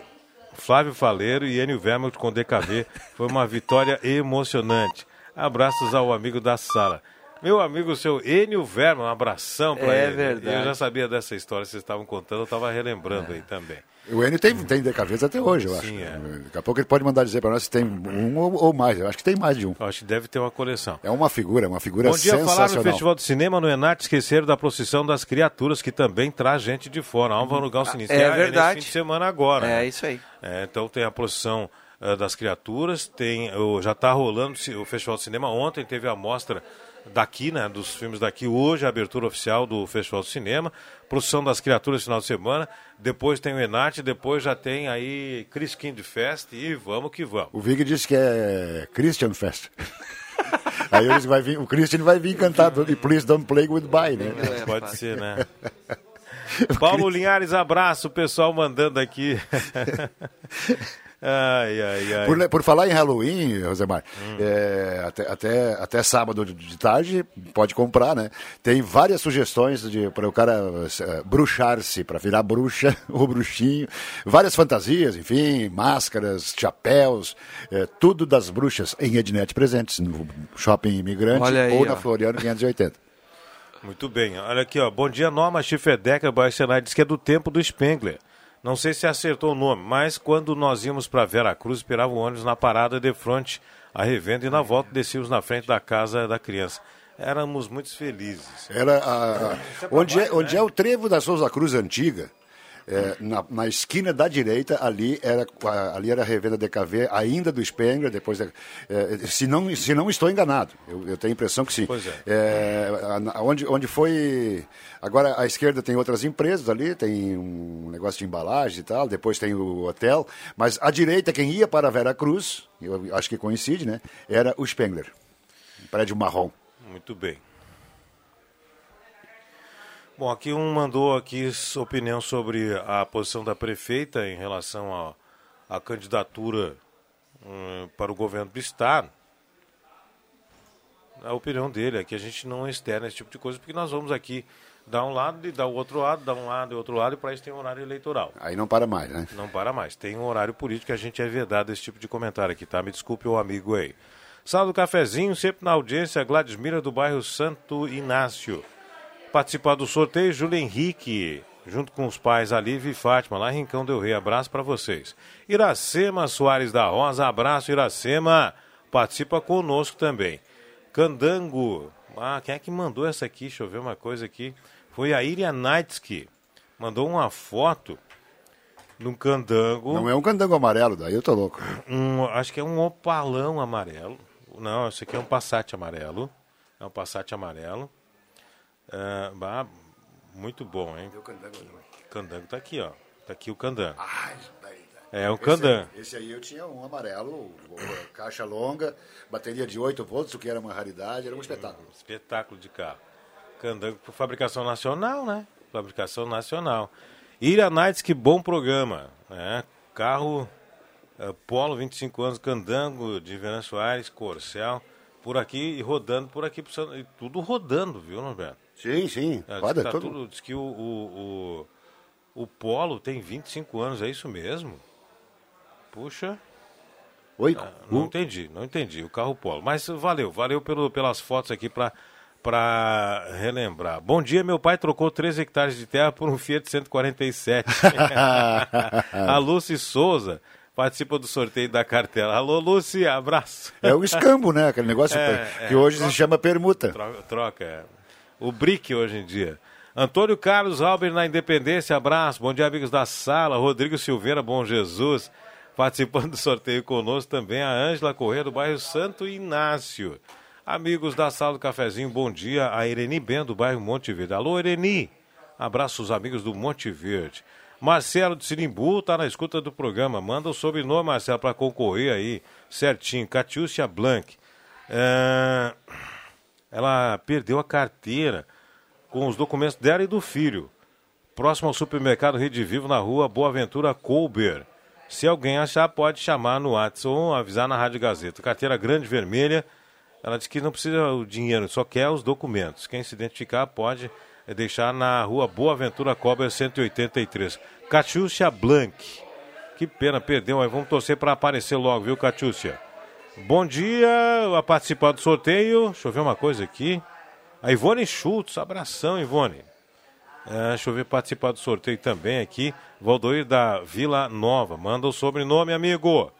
Flávio Faleiro e Enio Vermelt com DKV. Foi uma vitória emocionante. Abraços ao amigo da sala. Meu amigo, seu Enio Vermelt, um abração para É ele. verdade. Eu já sabia dessa história, vocês estavam contando, eu estava relembrando aí também. O Enio tem, tem DKVs até hoje, eu acho. Sim, é. Daqui a pouco ele pode mandar dizer para nós se tem um ou, ou mais. Eu acho que tem mais de um. Eu acho que deve ter uma coleção. É uma figura, uma figura Bom dia, falaram no sensacional. Festival de Cinema no Enat, esqueceram da procissão das criaturas, que também traz gente de fora. Álvaro Gal Sinistro. é nesse verdade. fim de semana agora. É né? isso aí. É, então tem a procissão eh, das criaturas, tem o- já está rolando o Festival de Cinema. Ontem teve a mostra daqui, né, dos filmes daqui. Hoje a abertura oficial do Festival de Cinema. Procissão das criaturas final de semana. Depois tem o Enat, depois já tem aí Chris Kind Fest e vamos que vamos. O Vig disse que é Christian Fest. [laughs] Aí eles vai vir, o Christian vai vir cantar e Please Don't Play Goodbye, né? Pode ser, né? [laughs] Paulo Linhares, abraço, o pessoal mandando aqui. [laughs] ai, ai, ai. Por, por falar em Halloween, Rosemar, Hum. é, até, até, até sábado de- de tarde pode comprar, né? Tem várias sugestões para o cara eh, bruxar-se, para virar bruxa [laughs] ou bruxinho. Várias fantasias, enfim, máscaras, chapéus, eh, tudo das bruxas em Ednet presentes no Shopping Imigrante aí, ou na ó. Floriano 580. Muito bem, olha aqui, ó. Bom dia, Norma Chifedeca, Baixenai, diz que é do tempo do Spengler. Não sei se acertou o nome, mas quando nós íamos para Vera Cruz, esperava o ônibus na parada de frente à revenda e na volta descíamos na frente da casa da criança. Éramos muito felizes. Era a, a- onde, é, onde é o trevo da Souza Cruz antiga, é, na, na esquina da direita, ali era, a- ali era a revenda DKV, ainda do Spengler, depois, da- é, se, não, se não estou enganado, eu, eu tenho a impressão que sim. Pois é. É, a- onde, onde foi. Agora à esquerda tem outras empresas ali, tem um negócio de embalagem e tal, depois tem o hotel, mas à direita, quem ia para Vera Cruz, eu acho que coincide, né? Era o Spengler, um prédio marrom. Muito bem. Bom, aqui um mandou aqui sua opinião sobre a posição da prefeita em relação à candidatura hum, para o governo do estado. A opinião dele é que a gente não externa esse tipo de coisa, porque nós vamos aqui dar um lado e dar o outro lado, dar um lado e outro lado, e para isso tem um horário eleitoral. Aí não para mais, né? Não para mais. Tem um horário político que a gente é vedado esse tipo de comentário aqui, tá? Me desculpe o amigo aí. Sala do cafezinho, sempre na audiência, Gladys Mira do bairro Santo Inácio. Participar do sorteio, Júlio Henrique, junto com os pais Alívio e Fátima, lá em Rincão Del Rei. Abraço para vocês. Iracema Soares da Rosa, abraço Iracema. Participa conosco também. Candango. Ah, quem é que mandou essa aqui? Deixa eu ver uma coisa aqui. Foi a Iria Naitsky. Mandou uma foto num candango. Não é um candango amarelo, daí eu tô louco. Um, acho que é um opalão amarelo. Não, esse aqui é um Passat amarelo. É um Passat amarelo. É, bah, muito bom, hein? Candango tá aqui, ó. Tá aqui o candango. É o candango. Esse, esse aí eu tinha um amarelo, caixa longa, bateria de 8 volts, o que era uma raridade, era um espetáculo. Espetáculo de carro. Candango por fabricação nacional, né? Fabricação nacional. Ira Nights, que bom programa. Né? Carro eh, Polo, 25 anos, Candango, de Venan Soares, Corcel, por aqui e rodando por aqui. e Tudo rodando, viu, Norberto? Sim, sim. É, que tá todo- tudo- diz que o, o, o, o Polo tem 25 anos, é isso mesmo? Puxa. Oi? Ah, não entendi, não entendi. O carro polo. Mas valeu, valeu pelo, pelas fotos aqui para para relembrar. Bom dia, meu pai trocou 3 hectares de terra por um Fiat 147. [laughs] a Lúcia Souza participa do sorteio da cartela. Alô, Lúcia, abraço. É o escambo, né? Aquele negócio [laughs] é, que é, hoje troca, se chama permuta. Troca, troca é. O brick hoje em dia. Antônio Carlos Albert na Independência, abraço. Bom dia, amigos da sala. Rodrigo Silveira, bom Jesus. Participando do sorteio conosco também a Ângela Corrêa, do bairro Santo Inácio. Amigos da sala do cafezinho, bom dia. A Ereni Ben, do bairro Monte Verde. Alô, Ereni. Abraço os amigos do Monte Verde. Marcelo de Sirimbu está na escuta do programa. Manda o sobrenome, Marcelo, para concorrer aí certinho. Catiúcia Blanc. É... Ela perdeu a carteira com os documentos dela e do filho. Próximo ao supermercado Rede Vivo, na rua Boa Ventura Colber. Se alguém achar, pode chamar no WhatsApp ou avisar na Rádio Gazeta. Carteira grande vermelha ela disse que não precisa o dinheiro, só quer os documentos. Quem se identificar pode eh, deixar na rua Boa Ventura Cobra 183. Catiúcia Blanc. Que pena, perdeu, mas vamos torcer para aparecer logo, viu, Catiúcia? Bom dia, a participar do sorteio. Deixa eu ver uma coisa aqui. A Ivone Schultz, abração, Ivone. É, deixa eu ver participar do sorteio também aqui. Valdoir da Vila Nova. Manda o sobrenome, amigo.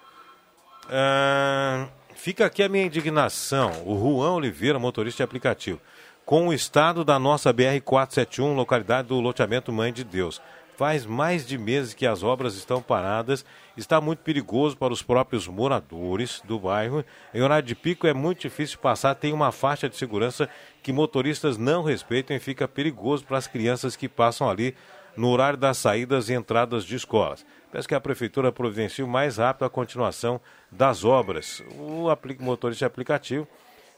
É... Fica aqui a minha indignação. O Juan Oliveira, motorista de aplicativo, com o estado da nossa BR-471, localidade do loteamento Mãe de Deus. Faz mais de meses que as obras estão paradas, está muito perigoso para os próprios moradores do bairro. Em horário de pico é muito difícil passar, tem uma faixa de segurança que motoristas não respeitam e fica perigoso para as crianças que passam ali no horário das saídas e entradas de escolas. Peço que a Prefeitura providencie o mais rápido a continuação das obras. O motorista aplicativo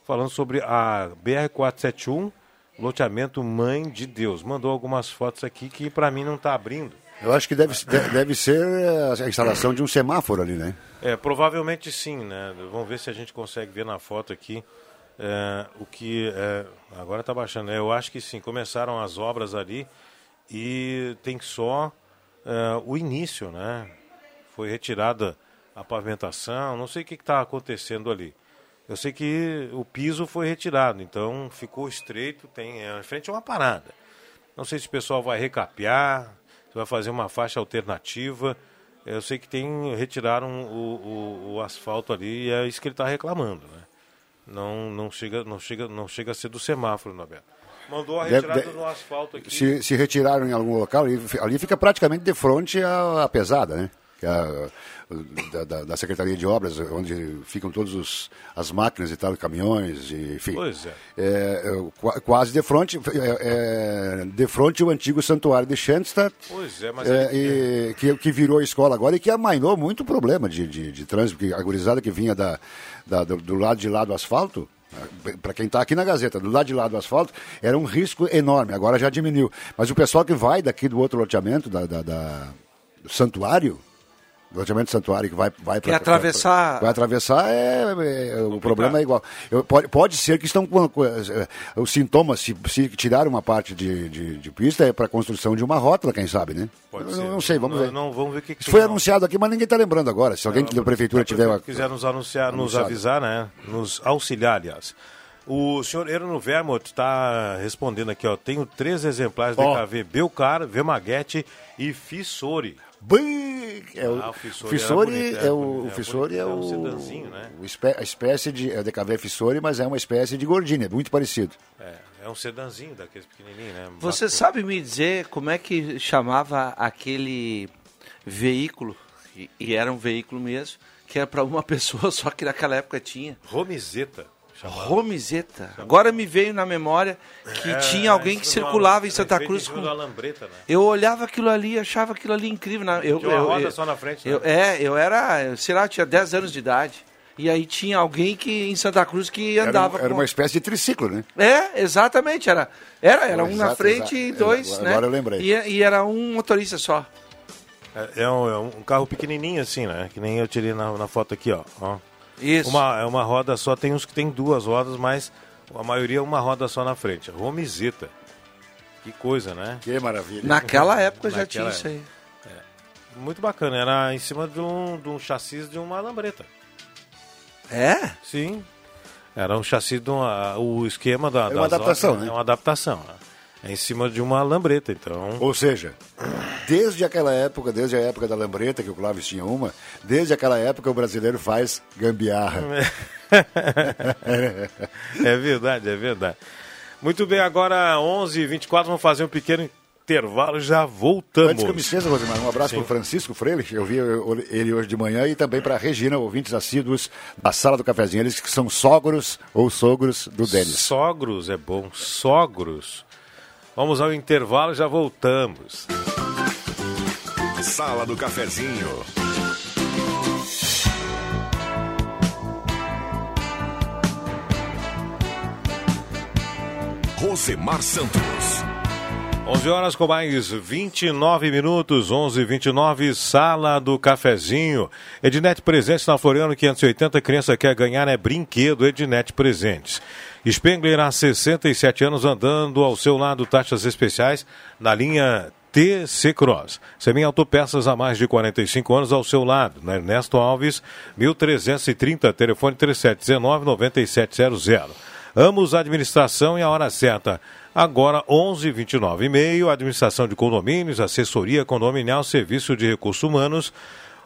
falando sobre a BR-471, loteamento Mãe de Deus. Mandou algumas fotos aqui que para mim não está abrindo. Eu acho que deve, deve ser a instalação de um semáforo ali, né? É, provavelmente sim, né? Vamos ver se a gente consegue ver na foto aqui é, o que. É, agora está baixando. É, eu acho que sim, começaram as obras ali e tem só uh, o início, né? Foi retirada a pavimentação, não sei o que está acontecendo ali. Eu sei que o piso foi retirado, então ficou estreito, tem em frente a uma parada. Não sei se o pessoal vai recapear, se vai fazer uma faixa alternativa. Eu sei que tem retiraram o, o, o asfalto ali e é isso que ele está reclamando, né? Não, não chega, não chega, não chega a ser do semáforo, Norberto. Mandou a retirada deve, no asfalto aqui. Se, se retiraram em algum local, ali, ali fica praticamente de frente à, à pesada, né? É da, da, da, Secretaria de Obras, onde ficam todas as máquinas e tal, caminhões, e, enfim. Pois é. é, é quase de frente, é, é, de frente o antigo santuário de Schenstadt. Pois é, mas... É, e, que, que virou escola agora e que amainou muito problema de, de, de trânsito, porque a gurizada que vinha da, da do, do lado de lá do asfalto, para quem está aqui na Gazeta, do lado de lá do asfalto, era um risco enorme, agora já diminuiu. Mas o pessoal que vai daqui do outro loteamento, da, da, da do santuário, loteamento santuário que vai vai para atravessar? pra, vai atravessar é, é o problema é igual. Eu, pode, pode ser que estão com, é, os sintomas se, se tirar uma parte de, de, de pista é para construção de uma rótula quem sabe né? Pode eu, ser. não sei vamos não, ver. não vamos ver que, que foi anunciado aqui mas ninguém está lembrando agora. Se alguém da prefeitura tiver uma, quiser nos anunciar nos avisar né? Nos auxiliar aliás. O senhor Erno Vermont está respondendo aqui, ó. Tenho três exemplares oh. DKV Belcar, Vemaguete e Fissori. Bem, é o, ah, o Fissori, Fissori é o, o Fissori é, é o, sedanzinho, né? o espé, a espécie de é DKV Fissori, mas é uma espécie de gordinha, é muito parecido. É, é um sedanzinho daqueles pequenininhos, né? Você sabe me dizer como é que chamava aquele veículo e, e era um veículo mesmo, que era para uma [laughs] pessoa só que naquela época tinha? Romizeta. Romizeta. Agora me veio na memória que é, tinha alguém que circulava em Santa Cruz com. Lambreta, né? Eu olhava aquilo ali, achava aquilo ali incrível. Eu, tinha uma eu, roda eu, só na frente. Né? Eu, é, eu era, sei lá, tinha 10 anos de idade. E aí tinha alguém que em Santa Cruz que andava. Era, era uma espécie de triciclo, né? É, exatamente. Era, era, era um na frente e dois, agora, né? Agora eu lembrei. E, e era um motorista só. É, é, um, é, um, carro pequenininho assim, né? Que nem eu tirei na, na foto aqui, ó. ó. Isso. Uma, é uma roda só, tem uns que tem duas rodas, mas a maioria é uma roda só na frente. Romizeta. Que coisa, né? Que maravilha. Naquela época já Naquela tinha isso aí. É. Muito bacana, era em cima de um, de um chassi de uma lambreta. É? Sim. Era um chassi de uma, o esquema da. É uma adaptação, né? É uma adaptação. É em cima de uma lambreta, então. Ou seja, desde aquela época, desde a época da lambreta, que o Clóvis tinha uma, desde aquela época o brasileiro faz gambiarra. [laughs] é verdade, é verdade. Muito bem, agora 11h24, vamos fazer um pequeno intervalo já voltamos. Antes que eu me esqueça, Rosemar, um abraço para o Francisco Freire, eu vi ele hoje de manhã, e também para a Regina, ouvintes assíduos da Sala do Cafezinho, eles que são sogros ou sogros do Denis. Sogros é bom, sogros. Vamos ao intervalo, já voltamos. Sala do Cafezinho. Rosemar Santos. 11 horas com mais 29 minutos, 11 29 sala do cafezinho. Ednet Presentes na Floriano 580, criança quer ganhar é brinquedo, Ednet Presentes. Spengler há 67 anos andando ao seu lado, taxas especiais na linha TC Cross. Semin Autopeças há mais de 45 anos ao seu lado. Na Ernesto Alves, 1330, telefone 3719 9700. Amos Administração e a hora certa. Agora, 11:29 e meio, administração de condomínios, assessoria condominial, serviço de recursos humanos,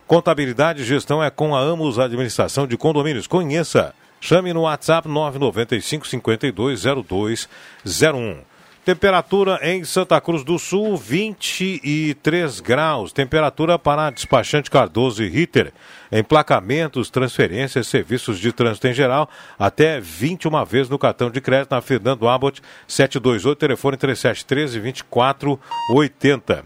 contabilidade e gestão é com a Amos Administração de Condomínios. Conheça. Chame no WhatsApp 995 520201. Temperatura em Santa Cruz do Sul, 23 graus. Temperatura para despachante Cardoso e Ritter. Emplacamentos, transferências, serviços de trânsito em geral, até 21 vezes no cartão de crédito na Fernando Abbott, 728, telefone 3713 2480.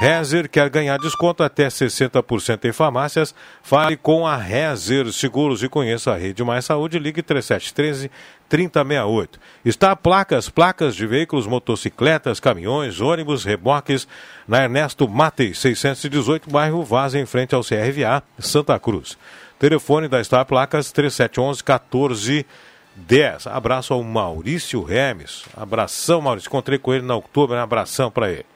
Rezer quer ganhar desconto até 60% em farmácias. Fale com a Rezer Seguros e conheça a Rede Mais Saúde. Ligue 3713 3068. Está placas, placas de veículos, motocicletas, caminhões, ônibus, reboques na Ernesto Matei, 618, bairro Vaz, em frente ao CRVA, Santa Cruz. Telefone da Star Placas 3711 1410. Abraço ao Maurício Remes. Abração, Maurício. Encontrei com ele na outubro, um abração para ele.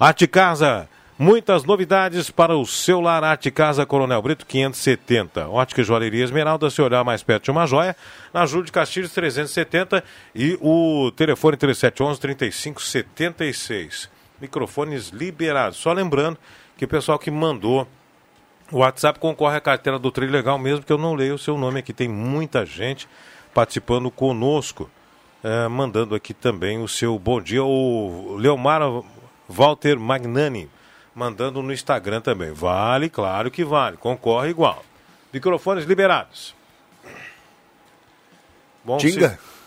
Arte Casa, muitas novidades para o seu lar. Arte Casa Coronel Brito 570. Ótica Joalheria Esmeralda, se olhar mais perto de uma joia. Na Júlio de Castilhos 370 e o telefone 3711 3576. Microfones liberados. Só lembrando que o pessoal que mandou o WhatsApp concorre à carteira do Trilho Legal mesmo, que eu não leio o seu nome aqui. Tem muita gente participando conosco. É, mandando aqui também o seu bom dia. O Leomar Walter Magnani, mandando no Instagram também. Vale, claro que vale, concorre igual. Microfones liberados. Bom, Tinga. Se...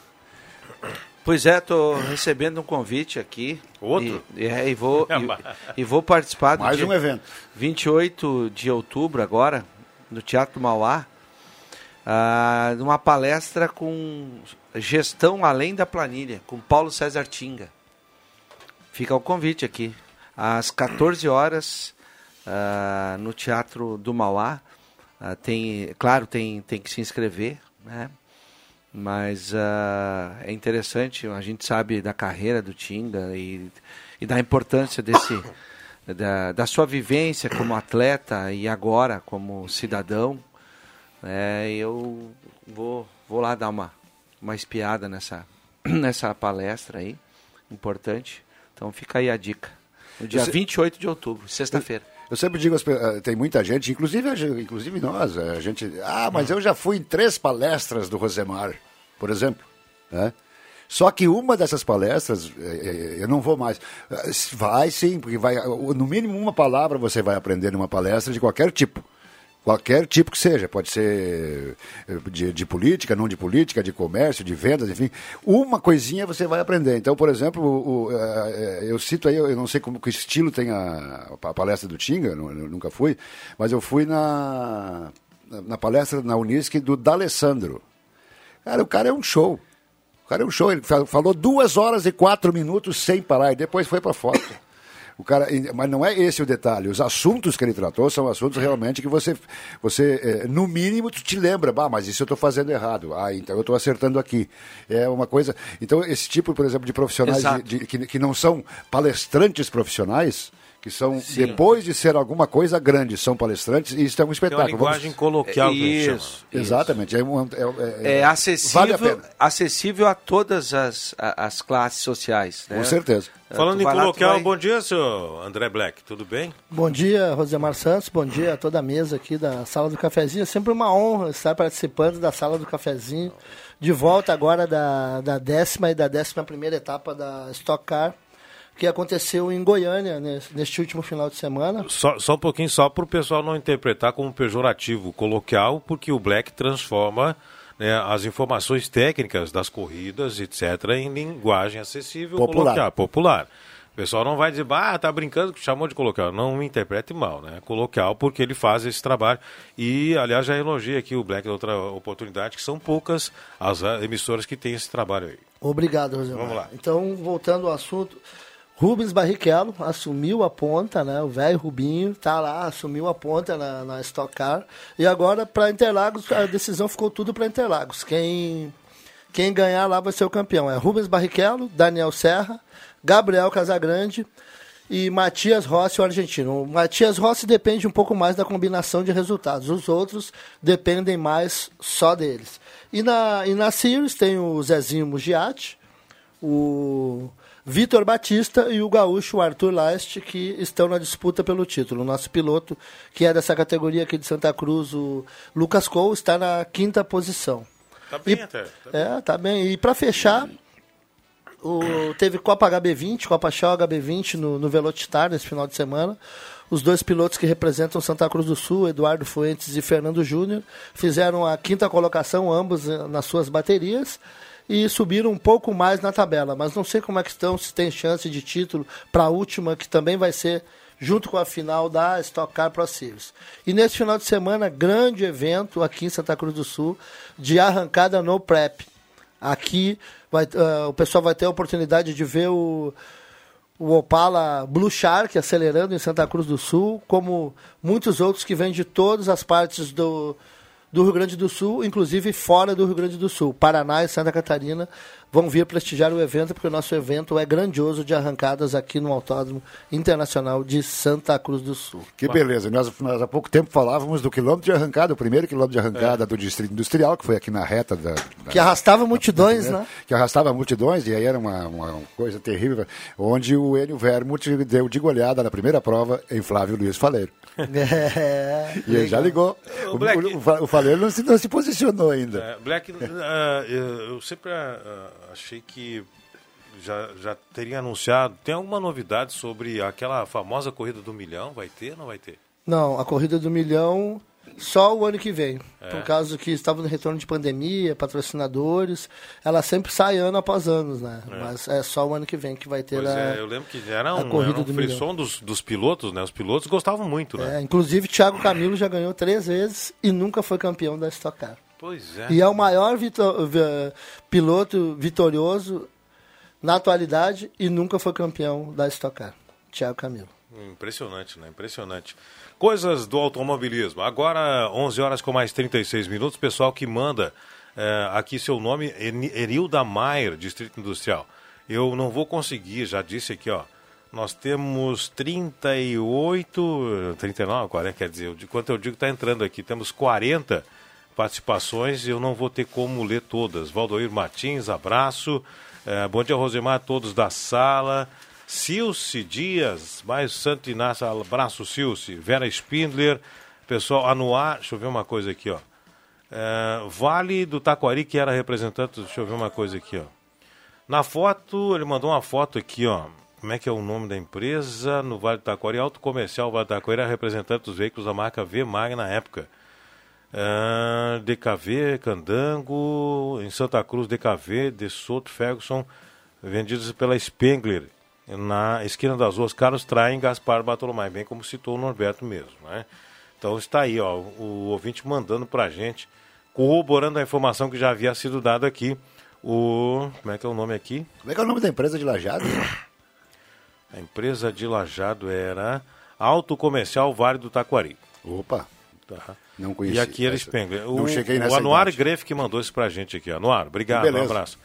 Pois é, estou recebendo um convite aqui. Outro? E, é, e, vou, [laughs] e, e, vou participar do Mais um evento. 28 de outubro agora, no Teatro Mauá, ah, numa palestra com gestão além da planilha, com Paulo César Tinga. Fica o convite aqui. Às 14 horas, uh, no Teatro do Mauá. Uh, tem, claro, tem, tem que se inscrever, né? Mas uh, é interessante, a gente sabe da carreira do Tinga e, e da importância desse, da, da sua vivência como atleta e agora como cidadão. É, eu vou, vou lá dar uma, uma espiada nessa, [clears throat] nessa palestra aí, importante. Então fica aí a dica. No dia se... 28 de outubro, sexta-feira. Eu sempre digo, eh, tem muita gente, inclusive, inclusive nós, a gente. Ah, mas eu já fui em três palestras do Rosemar, por exemplo. Né? Só que uma dessas palestras, eh, eh, eu não vou mais. Vai sim, porque vai, no mínimo uma palavra você vai aprender numa palestra de qualquer tipo. Qualquer tipo que seja, pode ser eh, de, de, política, não de política, de comércio, de vendas, enfim. Uma coisinha você vai aprender. Então, por exemplo, o, o, eh, eu cito aí, eu não sei como que estilo tem a, a palestra do Tinga, nunca fui, mas eu fui na, na palestra na Unisc do D'Alessandro. Cara, o cara é um show. O cara é um show. Ele falou duas horas e quatro minutos sem parar e depois foi para foto. O cara, mas não é esse o detalhe. Os assuntos que ele tratou são assuntos realmente que você, você é, no mínimo, te lembra. Bah, mas isso eu estou fazendo errado. Ah, então eu estou acertando aqui. É uma coisa. Então, esse tipo, por exemplo, de profissionais de, de, que, que não são palestrantes profissionais, que são, Sim. depois de ser alguma coisa grande, são palestrantes, e isso é um espetáculo. Tem uma linguagem Vamos... coloquial. Isso, isso. Exatamente. É, é, é, é acessível, vale a acessível a todas as, as classes sociais. Né? Com certeza. É, Falando em coloquial, vai... bom dia, senhor André Black, tudo bem? Bom dia, Rosemar Santos, bom dia a toda a mesa aqui da Sala do Cafezinho. É sempre uma honra estar participando da Sala do Cafezinho, de volta agora da, da décima e da décima primeira etapa da Stock Car que aconteceu em Goiânia nesse, neste último final de semana. Só, só um pouquinho, só para o pessoal não interpretar como pejorativo coloquial, porque o Black transforma né, as informações técnicas das corridas, etc., em linguagem acessível, popular. Coloquial, popular. O pessoal não vai dizer, ah, tá brincando chamou de coloquial. Não me interprete mal, né? Coloquial porque ele faz esse trabalho. E, aliás, já elogiei aqui o Black da outra oportunidade, que são poucas as emissoras que têm esse trabalho aí. Obrigado, José. Vamos lá. Então, voltando ao assunto, Rubens Barrichello assumiu a ponta, né? O velho Rubinho tá lá, assumiu a ponta na, na Stock Car. E agora, para Interlagos, a decisão ficou tudo para Interlagos. Quem, quem ganhar lá vai ser o campeão. É Rubens Barrichello, Daniel Serra, Gabriel Casagrande e Matias Rossi, o argentino. O Matias Rossi depende um pouco mais da combinação de resultados. Os outros dependem mais só deles. E na, e na Sirius tem o Zezinho Mugiati, o Vitor Batista e o gaúcho Arthur Last, que estão na disputa pelo título. O nosso piloto, que é dessa categoria aqui de Santa Cruz, o Lucas Cole, está na quinta posição. Tá bem e, até. Tá bem. É, tá bem. E para fechar, o, teve Copa HB20, Copa Shell HB20 no, no Velotitar nesse final de semana. Os dois pilotos que representam Santa Cruz do Sul, Eduardo Fuentes e Fernando Júnior, fizeram a quinta colocação, ambos eh, nas suas baterias e subiram um pouco mais na tabela. Mas não sei como é que estão, se tem chance de título para a última, que também vai ser junto com a final da Stock Car Pro Series. E nesse final de semana, grande evento aqui em Santa Cruz do Sul de arrancada no prep. Aqui vai, uh, o pessoal vai ter a oportunidade de ver o, o Opala Blue Shark acelerando em Santa Cruz do Sul, como muitos outros que vêm de todas as partes do, do Rio Grande do Sul, inclusive fora do Rio Grande do Sul. Paraná e Santa Catarina vão vir prestigiar o evento, porque o nosso evento é grandioso de arrancadas aqui no Autódromo Internacional de Santa Cruz do Sul. Que beleza. Nós, nós há pouco tempo falávamos do quilômetro de arrancada, o primeiro quilômetro de arrancada é. do Distrito Industrial, que foi aqui na reta da. da que arrastava multidões, da, né? Que arrastava multidões, e aí era uma, uma coisa terrível, onde o Enio Vermut deu de goleada na primeira prova em Flávio Luiz Faleiro. [laughs] É, e ele já ligou. O, Black, o, o, o Faleiro não se, não se posicionou ainda. É, Black, uh, eu sempre uh, achei que já, já teria anunciado. Tem alguma novidade sobre aquela famosa corrida do milhão? Vai ter ou não vai ter? Não, a corrida do milhão só o ano que vem. É. Por causa que estava no retorno de pandemia, patrocinadores. Ela sempre sai ano após ano, né? É. Mas é só o ano que vem que vai ter pois a, é, eu lembro que era um, corrida era um do frisson dos, dos pilotos, né? Os pilotos gostavam muito, né? É, inclusive, Thiago Camilo já ganhou três vezes e nunca foi campeão da Stock Car. Pois é. E é o maior vitor, piloto vitorioso na atualidade e nunca foi campeão da Stock Car. Thiago Camilo. Impressionante, né? Impressionante. Coisas do automobilismo. Agora, 11 horas com mais 36 minutos. Pessoal que manda é, aqui seu nome, Erilda Maier, Distrito Industrial. Eu não vou conseguir, já disse aqui, ó. Nós temos 38, 39, 40, quer dizer, de quanto eu digo está entrando aqui. Temos 40 participações eu não vou ter como ler todas. Valdoir Martins, abraço. É, bom dia, Rosemar, todos da sala. Silce Dias, mais Santo Inácio, abraço Silce, Vera Spindler, pessoal, Anuar, deixa eu ver uma coisa aqui, ó. É, vale do Taquari, que era representante, deixa eu ver uma coisa aqui, ó. Na foto, ele mandou uma foto aqui, ó. Como é que é o nome da empresa? No Vale do Taquari, Auto Comercial Vale do Taquari, era representante dos veículos da marca V Mag na época. É, DKV, Candango, em Santa Cruz, DKV, De Soto, Ferguson, vendidos pela Spengler na esquina das ruas Carlos Traem Gaspar Bartolomé, bem como citou o Norberto mesmo. Né? Então está aí, ó, o ouvinte mandando para a gente, corroborando a informação que já havia sido dada aqui. O. Como é que é o nome aqui? Como é que é o nome da empresa de Lajado? A empresa de Lajado era Auto Comercial Vale do Taquari. Opa! Tá. Não conheci. E aqui eles pegam. O, o Anuar Greff que mandou isso pra gente aqui. Anuar, obrigado, um abraço.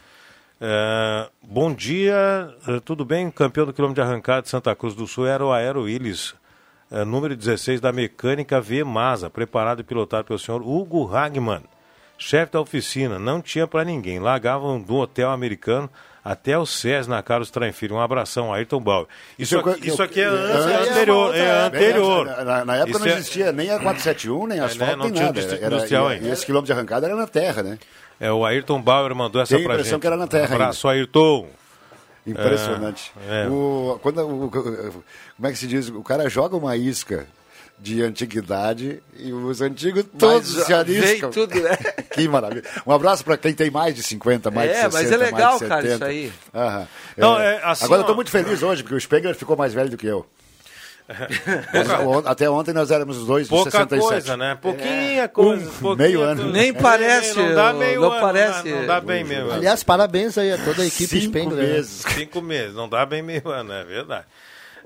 É, bom dia, é, tudo bem? Campeão do quilômetro de arrancada de Santa Cruz do Sul era o Aero Willis, é, número 16 da mecânica V Masa, preparado e pilotado pelo senhor Hugo Hagman, chefe da oficina. Não tinha para ninguém, largavam do hotel americano até o na Carlos Traem Um abração, Ayrton Bauer. Isso, Isso aqui, eu- isso aqui é, eu- antes- eu- é anterior. É anterior. Na, na- na época Isso não é- existia nem a 471, nem asfalto, né, não nem tinha nada. distrito Era- industrial e- ainda. E esse quilômetro de arrancada era na terra, né? É, o Ayrton Bauer mandou essa a pra impressão gente. que era na terra Abraço, Ayrton. Impressionante. É, é. O, quando, o- [laughs] como é que se diz? O cara joga uma isca de antiguidade e os antigos todos Mas, se arriscam. vem tudo, né? [laughs] que maravilha. Um abraço para quem tem mais de 50, mais É, de 60, mas é legal, mais de cara, 70. isso aí. Aham. Não, É, é, assim, Agora eu estou muito feliz hoje, porque o Spengler ficou mais velho do que eu. [laughs] Até ontem nós éramos os dois de Pouca 67. coisa, né? Pouquinha coisa. Um, pouquinha meio ano. Nem parece, Não dá meio não ano, parece. Não dá bem meio ano. Aliás, parabéns aí a toda a equipe Cinco Spengler. né? meses. Cinco meses, não dá bem meio ano, é verdade.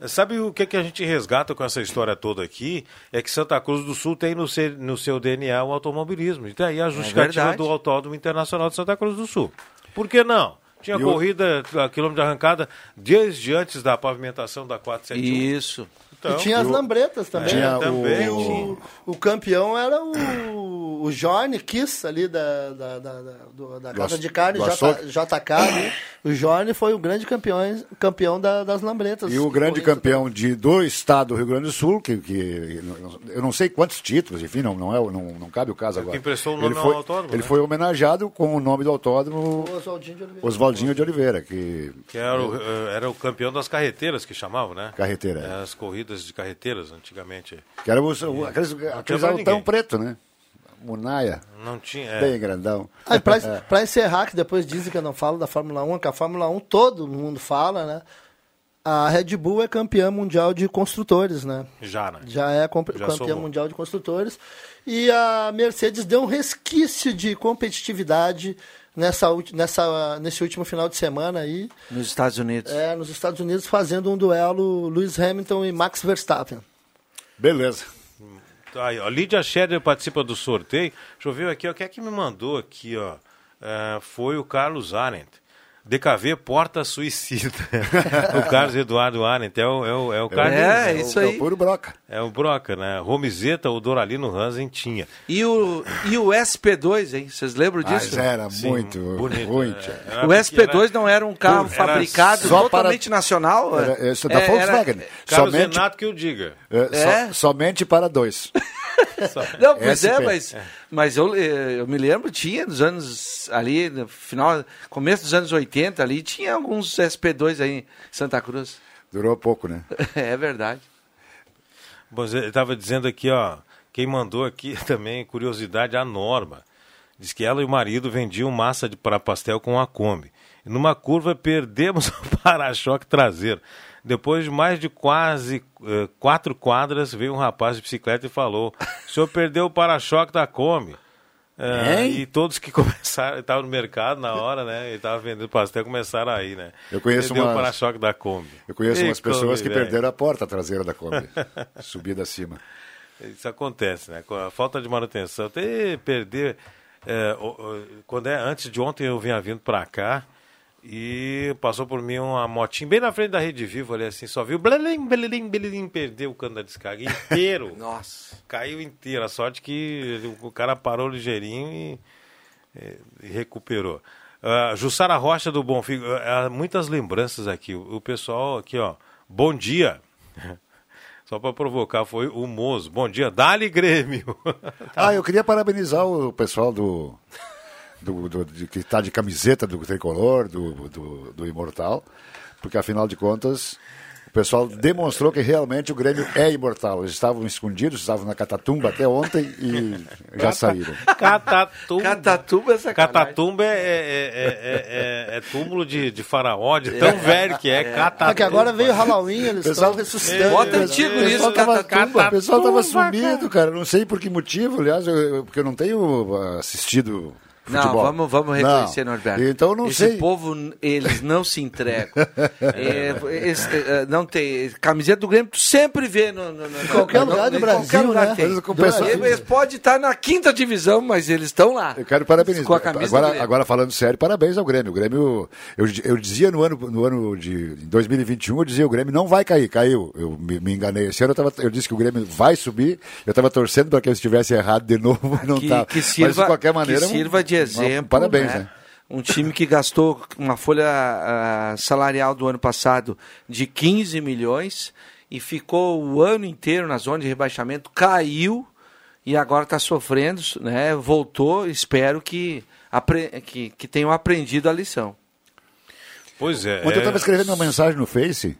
Sabe o que, que a gente resgata com essa história toda aqui? É que Santa Cruz do Sul tem no seu, no seu DNA o automobilismo. E daí a justificativa verdade. do Autódromo Internacional de Santa Cruz do Sul. Por que não? Tinha E o- corrida a quilômetro de arrancada desde antes da pavimentação da 471. Isso. Então, e tinha as lambretas também. Tinha né? também, E o, o campeão era o, o Jorne Kiss ali da, da, da, da, da Casa de Carne, J. JK. O Jorne foi o grande campeão, campeão da- das lambretas. E o grande campeão de, do estado do Rio Grande do Sul, que, que eu não sei quantos títulos, enfim, não, não, é, não, não cabe o caso É que agora. emprestou o nome ele foi, autódromo, Ele né? foi homenageado com o nome do autódromo. Oswaldinho de Oliveira. Oswaldinho de Oliveira, que Que era o, eh, era o campeão das carreteiras que chamavam, né? Carreteira, é. É, As corridas de carreteiras, antigamente. que era o- aqueles, aqueles altão preto, né? Munaia, Não tinha. é. bem grandão. Ah, e pra, pra encerrar, que depois dizem que eu não falo da Fórmula 1, que a Fórmula 1 todo mundo fala, né? A Red Bull é campeã mundial de construtores, né? Já, né? Já é Já campeã somou. mundial de construtores. E a Mercedes deu um resquício de competitividade nessa, nessa, nesse último final de semana aí, Nos Estados Unidos. é, nos Estados Unidos, fazendo um duelo Lewis Hamilton e Max Verstappen. Beleza. Aí, ó, Lídia Scherer participa do sorteio. Deixa eu ver aqui, ó, quem é que me mandou aqui, ó? É, foi o Carlos Arendt. DKV Porta Suicida. [laughs] o Carlos Eduardo Arendt é o, é o, é o Carlos. É, o- isso É aí. o puro broca. É o Broca, né? Romizeta, o Doralino Hansen tinha. E o, e o SP2, hein? Vocês lembram Mas disso? era Sim, muito bonito, ruim. é. Era O porque SP2 era não era um carro Era fabricado totalmente nacional? Era, isso da É, Volkswagen. Carlos Somente, Renato que eu diga. É, só- É? somente para dois. [laughs] Não, pois é, SP. mas, mas eu, eh, eu me lembro, tinha nos anos ali, no final, começo dos anos 80 ali, tinha alguns SP2 aí em Santa Cruz. Durou pouco, né? [laughs] É verdade. Bom, ele estava dizendo aqui, ó, quem mandou aqui [laughs] também, curiosidade, a Norma. Diz que ela e o marido vendiam massa de- para pastel com a Kombi. E numa curva perdemos o para-choque traseiro. Depois de mais de quase eh, quatro quadras, veio um rapaz de bicicleta e falou: O senhor perdeu o para-choque da Kombi. Eh, Hein? e todos que [laughs] começaram, estavam no mercado na hora, né? Ele estava vendendo pastel, começaram aí, né? Eu conheço umas- o para-choque da Kombi. Eu conheço Ih, umas pessoas Kombi, que velho. perderam a porta traseira da Kombi. [laughs] subida acima. Isso acontece, né? Com a falta de manutenção. Até perder. é, quando é antes de ontem eu vinha vindo pra cá e passou por mim uma motinha bem na frente da Rede Vivo ali assim, só viu blelim, blelim, blelim, perdeu o cano da descarga inteiro. [laughs] Nossa. Caiu inteiro. A sorte que o cara parou ligeirinho e, e- e recuperou. Ah, Jussara Rocha do Bonfim, ah, muitas lembranças aqui. O, o pessoal aqui, ó. Bom dia. [laughs] Só para provocar, foi o Mozo. Bom dia, Dali Grêmio. [laughs] Ah, eu queria parabenizar o pessoal do, do, do- de- que está de camiseta do tricolor, do, do, do Imortal, porque afinal de contas o pessoal demonstrou que realmente o Grêmio é imortal. Eles estavam escondidos, estavam na Catatumba até ontem e já saíram. Catatumba. Catatuba é sacanagem. Catatumba é, é, é, é- é túmulo de, de faraó, de tão velho que é. Catatumba. É que agora veio o Halloween, eles Pessoal- estão ressuscitando. Bota né? antigo nisso, Catatumba. O pessoal estava Catatumba, sumido, cara. Não sei por que motivo, aliás, eu- porque eu não tenho assistido Não, vamos, vamos reconhecer, não. Norberto. Então não Esse sei. povo, eles não se entregam. [laughs] é, esse, é, não tem. Camiseta do Grêmio, tu sempre vê no, no, no, Em qualquer lugar do Brasil, lugar né? tem. Mas com pessoa- Eles, eles podem estar na quinta divisão, mas eles estão lá. Eu quero parabenizar. Com a camisa agora, agora falando sério, parabéns ao Grêmio. O Grêmio, eu, eu dizia no ano, no ano de em 2021, eu dizia o Grêmio não vai cair, caiu. Eu me, me enganei. Esse ano eu, tava, eu disse que o Grêmio vai subir. Eu estava torcendo para que eu estivesse errado de novo, [laughs] não que, tá. que sirva, Mas de qualquer maneira, que sirva de um- exemplo. parabéns, né? né? Um time que gastou uma folha ah, salarial do ano passado de 15 milhões e ficou o ano inteiro na zona de rebaixamento, caiu e agora está sofrendo, né? Voltou, espero que, apre- que, que tenham aprendido a lição. Pois é. Ontem eu estava escrevendo uma mensagem no Face.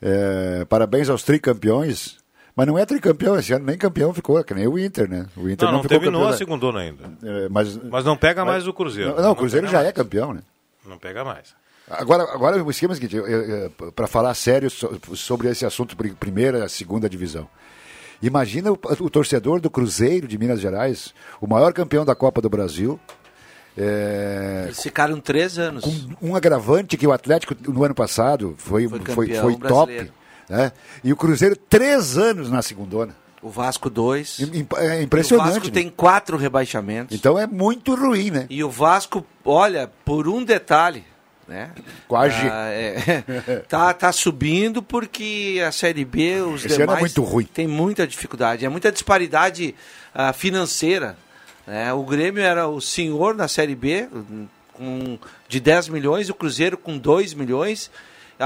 é, parabéns aos tricampeões. Mas não é tricampeão esse ano, nem campeão ficou, que nem o Inter, né? O Inter Não, não, não ficou terminou campeão. a segundona ainda. É, mas, Mas não pega mais o Cruzeiro. não, não, o Cruzeiro pega já mais. é campeão, né? Não pega mais. Agora, agora o esquema é o seguinte, para falar sério so- sobre esse assunto, pri- primeira, segunda divisão. Imagina o, o torcedor do Cruzeiro de Minas Gerais, o maior campeão da Copa do Brasil, é, Eles ficaram três anos. com um agravante que o Atlético no ano passado foi, Foi foi, foi top, brasileiro. Né? e o Cruzeiro três anos na segundona. O Vasco dois. É o impressionante. Vasco né? tem quatro rebaixamentos. Então é muito ruim, né? E o Vasco, olha, por um detalhe, né? Quase. Ah, é, [laughs] tá, tá subindo porque a Série B, os Esse ano é demais muito ruim. tem muita dificuldade, é muita disparidade ah, financeira. né? O Grêmio era o senhor na Série B, com, de 10 milhões, o Cruzeiro com 2 milhões,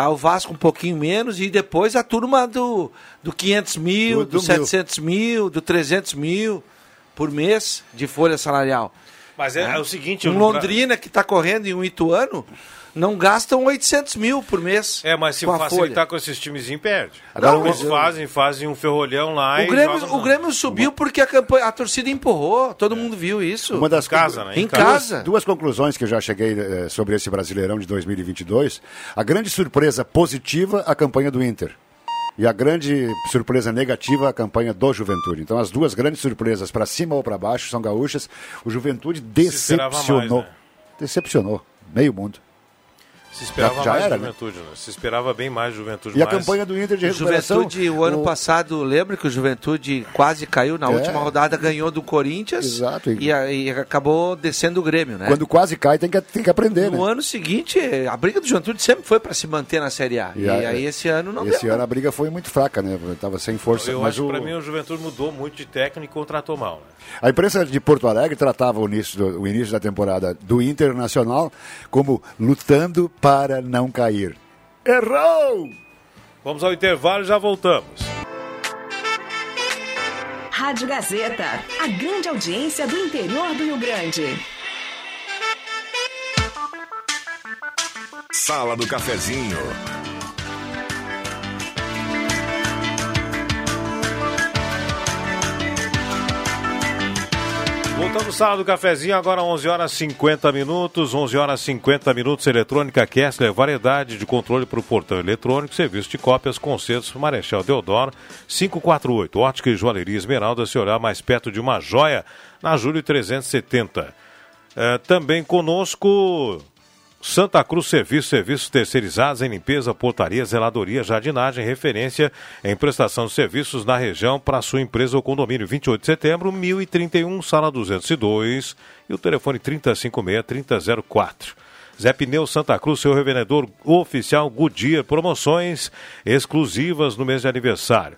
o Vasco um pouquinho menos, e depois a turma do, do 500 mil, Tudo do 700 mil, do 300 mil por mês de folha salarial. Mas é, é o seguinte... Um Londrina que está correndo em um Ituano não gastam 800 mil por mês. É, mas se com a facilitar folha. com esses timezinhos, perde. Agora, Não, eles o- fazem, fazem um ferrolhão lá O e Grêmio, jogam o Grêmio subiu porque a, campanha, a torcida empurrou. Todo mundo viu isso. Uma das Em casa, né? Em Em casa. Duas, duas conclusões que eu já cheguei eh, sobre esse Brasileirão de 2022. A grande surpresa positiva, a campanha do Inter. E a grande surpresa negativa, a campanha do Juventude. Então, as duas grandes surpresas, para cima ou para baixo, são gaúchas. O Juventude esperava mais, decepcionou. né? Decepcionou. Meio mundo. Se esperava Já- já mais era, Juventude, né? Se esperava bem mais Juventude. E a mas- campanha do Inter de recuperação... Juventude, o ano o- passado, lembra que o Juventude quase caiu na É. última rodada, ganhou do Corinthians Exato. e, a- e acabou descendo o Grêmio, né? Quando quase cai, tem que, tem que aprender, No né? ano seguinte, a briga do Juventude sempre foi para se manter na Série A. E, E a- aí esse ano não Esse deu. ano a briga foi muito fraca, né? Tava sem força. Eu mas acho o... que pra mim o Juventude mudou muito de técnico e contratou mal. Né? A imprensa de Porto Alegre tratava o início, do, o início da temporada do Internacional como lutando para não cair. Errou! Vamos ao intervalo e já voltamos. Rádio Gazeta, a grande audiência do interior do Rio Grande. Sala do Cafezinho. Voltamos sala do cafezinho, agora 11 horas 50 minutos, 11 horas 50 minutos, Eletrônica Kessler, variedade de controle para o portão eletrônico, serviço de cópias, concertos, Marechal Deodoro, 548, Ótica e Joalheria Esmeralda, se olhar mais perto de uma joia, na Júlio 370. É, também conosco, Santa Cruz Serviços, serviços terceirizados em limpeza, portaria, zeladoria, jardinagem, referência em prestação de serviços na região para sua empresa ou condomínio. 28 de setembro, 1031, sala 202 e o telefone 3056-3004. Zé Pneu Santa Cruz, seu revendedor oficial Goodyear, promoções exclusivas no mês de aniversário.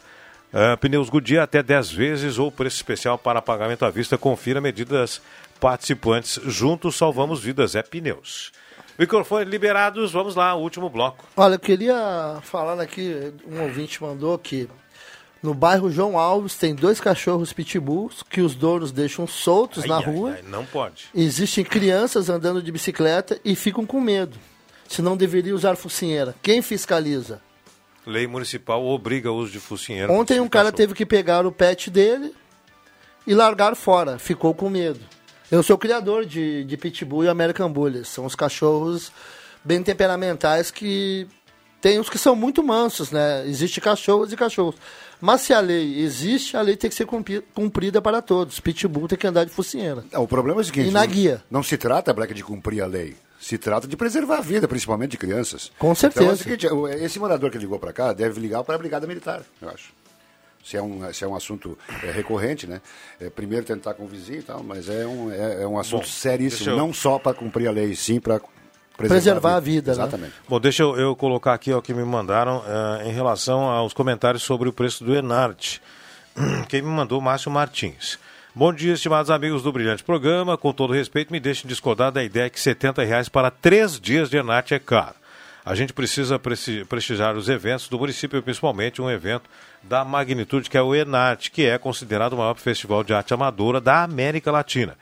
Ah, pneus Goodyear até 10 vezes ou preço especial para pagamento à vista. Confira medidas participantes. Juntos salvamos vidas. É Pneus. Microfone liberados, vamos lá, último bloco. Olha, eu queria falar aqui, um ouvinte mandou que no bairro João Alves tem dois cachorros pitbulls que os donos deixam soltos Ai, na ai, rua. ai, não pode. Existem crianças andando de bicicleta e ficam com medo. Se não deveria usar focinheira. Quem fiscaliza? Lei municipal obriga o uso de focinheiro. Ontem um cara teve que pegar o pet dele e largar fora. Ficou com medo. Eu sou criador de, de Pitbull e American Bullies. São os cachorros bem temperamentais que tem os que são muito mansos, né? Existe cachorros e cachorros. Mas se a lei existe, a lei tem que ser cumprida para todos. Pitbull tem que andar de focinheira. É, o problema é o seguinte: e na guia. Não se trata, Black, de cumprir a lei. Se trata de preservar a vida, principalmente de crianças. Com certeza. Então, é seguinte, esse morador que ligou para cá deve ligar para a Brigada Militar, eu acho. Se é um, se é um assunto é, recorrente, né? É, primeiro tentar com o vizinho e tal, mas é um, é, é um assunto Bom, seríssimo, eu... não só para cumprir a lei, sim para preservar, preservar, a vida. A vida né? Exatamente. Né? Bom, deixa eu, eu, colocar aqui o que me mandaram uh, em relação aos comentários sobre o preço do Enarte. [clears throat] Quem me mandou, Márcio Martins. Bom dia, estimados amigos do Brilhante Programa. Com todo respeito, me deixem discordar da ideia que 70 reais para três dias de Enarte é caro. A gente precisa prestigiar os eventos do município, principalmente um evento da magnitude que é o Enarte, que é considerado o maior festival de arte amadora da América Latina.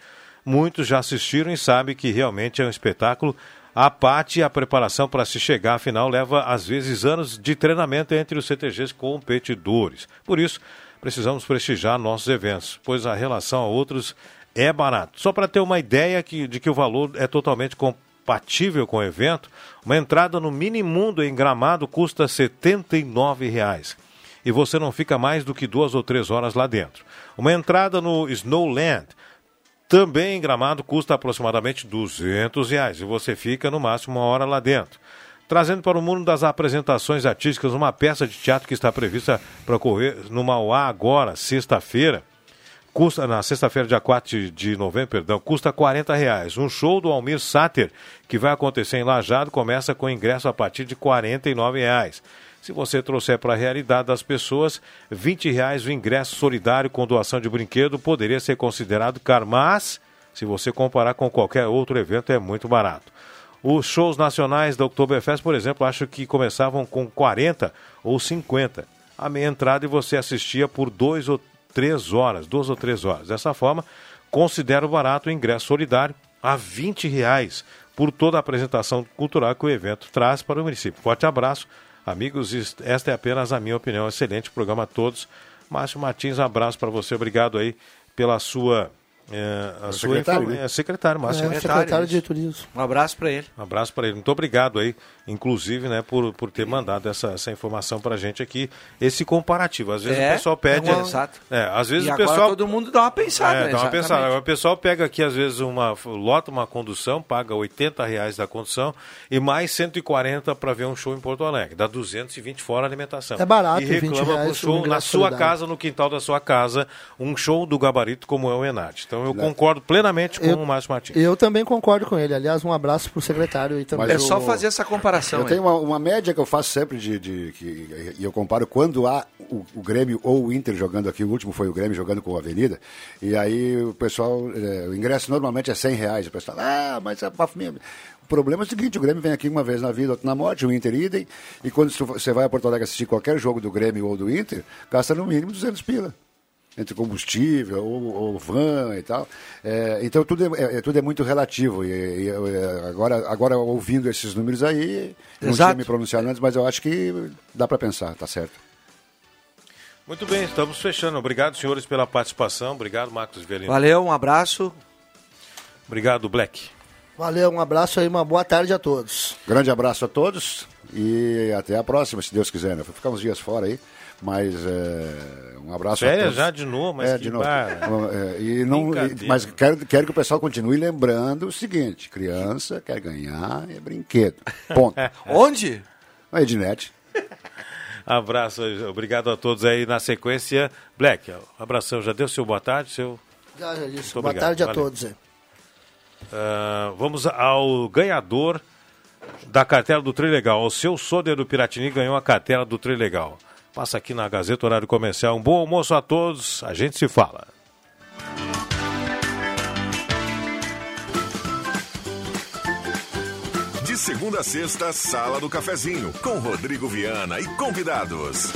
Muitos já assistiram e sabem que realmente é um espetáculo a parte e a preparação para se chegar à final leva, às vezes, anos de treinamento entre os CTGs competidores. Por isso, precisamos prestigiar nossos eventos, pois a relação a outros é barato. Só para ter uma ideia que, de que o valor é totalmente compatível com o evento, uma entrada no Minimundo em Gramado custa 79 reais, e você não fica mais do que duas ou três horas lá dentro. Uma entrada no Snowland também em Gramado custa aproximadamente 200 reais e você fica no máximo uma hora lá dentro. Trazendo para o mundo das apresentações artísticas uma peça de teatro que está prevista para ocorrer no Mauá agora, sexta-feira. Custa, na sexta-feira, dia 4 de novembro, perdão, custa 40 reais. Um show do Almir Sater, que vai acontecer em Lajado, começa com ingresso a partir de 49 reais. Se você trouxer para a realidade das pessoas, 20 reais o ingresso solidário com doação de brinquedo poderia ser considerado caro, mas se você comparar com qualquer outro evento é muito barato. Os shows nacionais da Oktoberfest, por exemplo, acho que começavam com 40 ou 50. A meia entrada e você assistia por dois ou três horas, duas ou três horas. Dessa forma, considero barato o ingresso solidário a 20 reais por toda a apresentação cultural que o evento traz para o município. Forte abraço, Amigos, esta é apenas a minha opinião. Excelente programa a todos. Márcio Martins, um abraço para você. Obrigado aí pela sua é, a sua secretário, né? é, secretário, Márcio. É, secretário de turismo. Um abraço para ele. Um abraço para ele. Muito obrigado aí, inclusive, né, por, por ter mandado essa, essa informação para a gente aqui, esse comparativo. Às vezes é, o pessoal pede. É, uma... Exato. É, às vezes e o pessoal. todo mundo dá uma pensada. É, dá uma pensada. Agora, o pessoal pega aqui, às vezes, uma lota uma condução, paga 80 reais da condução e mais 140 para ver um show em Porto Alegre. Dá 220 fora a alimentação. É barato, e reclama pro show na sua casa, no quintal da sua casa, um show do gabarito como é o Enat. Então eu concordo plenamente com eu, o Márcio Martins. Eu também concordo com ele. Aliás, um abraço para o secretário. E também. é só fazer essa comparação. Eu aí. tenho uma, uma, média que eu faço sempre de, de, que, e eu comparo quando há o, o, Grêmio ou o Inter jogando aqui. O último foi o Grêmio jogando com a Avenida. E aí o pessoal, é, o ingresso normalmente é 100 reais. O pessoal, ah, mas a o problema é o seguinte, o Grêmio vem aqui uma vez na vida, outra na morte, o Inter idem, e quando você vai a Porto Alegre assistir qualquer jogo do Grêmio ou do Inter, gasta no mínimo 200 pila entre combustível ou, ou van e tal. É, então tudo é, é, tudo é muito relativo. E, e é, agora, agora, ouvindo esses números aí, não Exato. tinha me pronunciado antes, mas eu acho que dá para pensar, tá certo. Muito bem, estamos fechando. Obrigado, senhores, pela participação. Obrigado, Marcos Velino. Valeu, um abraço. Obrigado, Black. Valeu, um abraço aí, uma boa tarde a todos. Grande abraço a todos e até a próxima, se Deus quiser. Né? Vou ficar uns dias fora aí. Mas é, um abraço Férias a todos. já de novo, mas é, de novo. É, e não, e, mas quero, quero que o pessoal continue lembrando o seguinte: criança quer ganhar é brinquedo. Ponto. [laughs] [laughs] Onde? Na Ednet. [laughs] Abraço, obrigado a todos aí. Na sequência, Black, abração. Já deu seu boa tarde? Seu... Já, já disse. Boa obrigado. tarde a Valeu. todos. Uh, vamos ao ganhador da cartela do Trilegal. O seu Soder do Piratini ganhou a cartela do Trilegal. Passa aqui na Gazeta Horário Comercial. Um bom almoço a todos. A gente se fala. De segunda a sexta, Sala do Cafezinho, com Rodrigo Viana e convidados.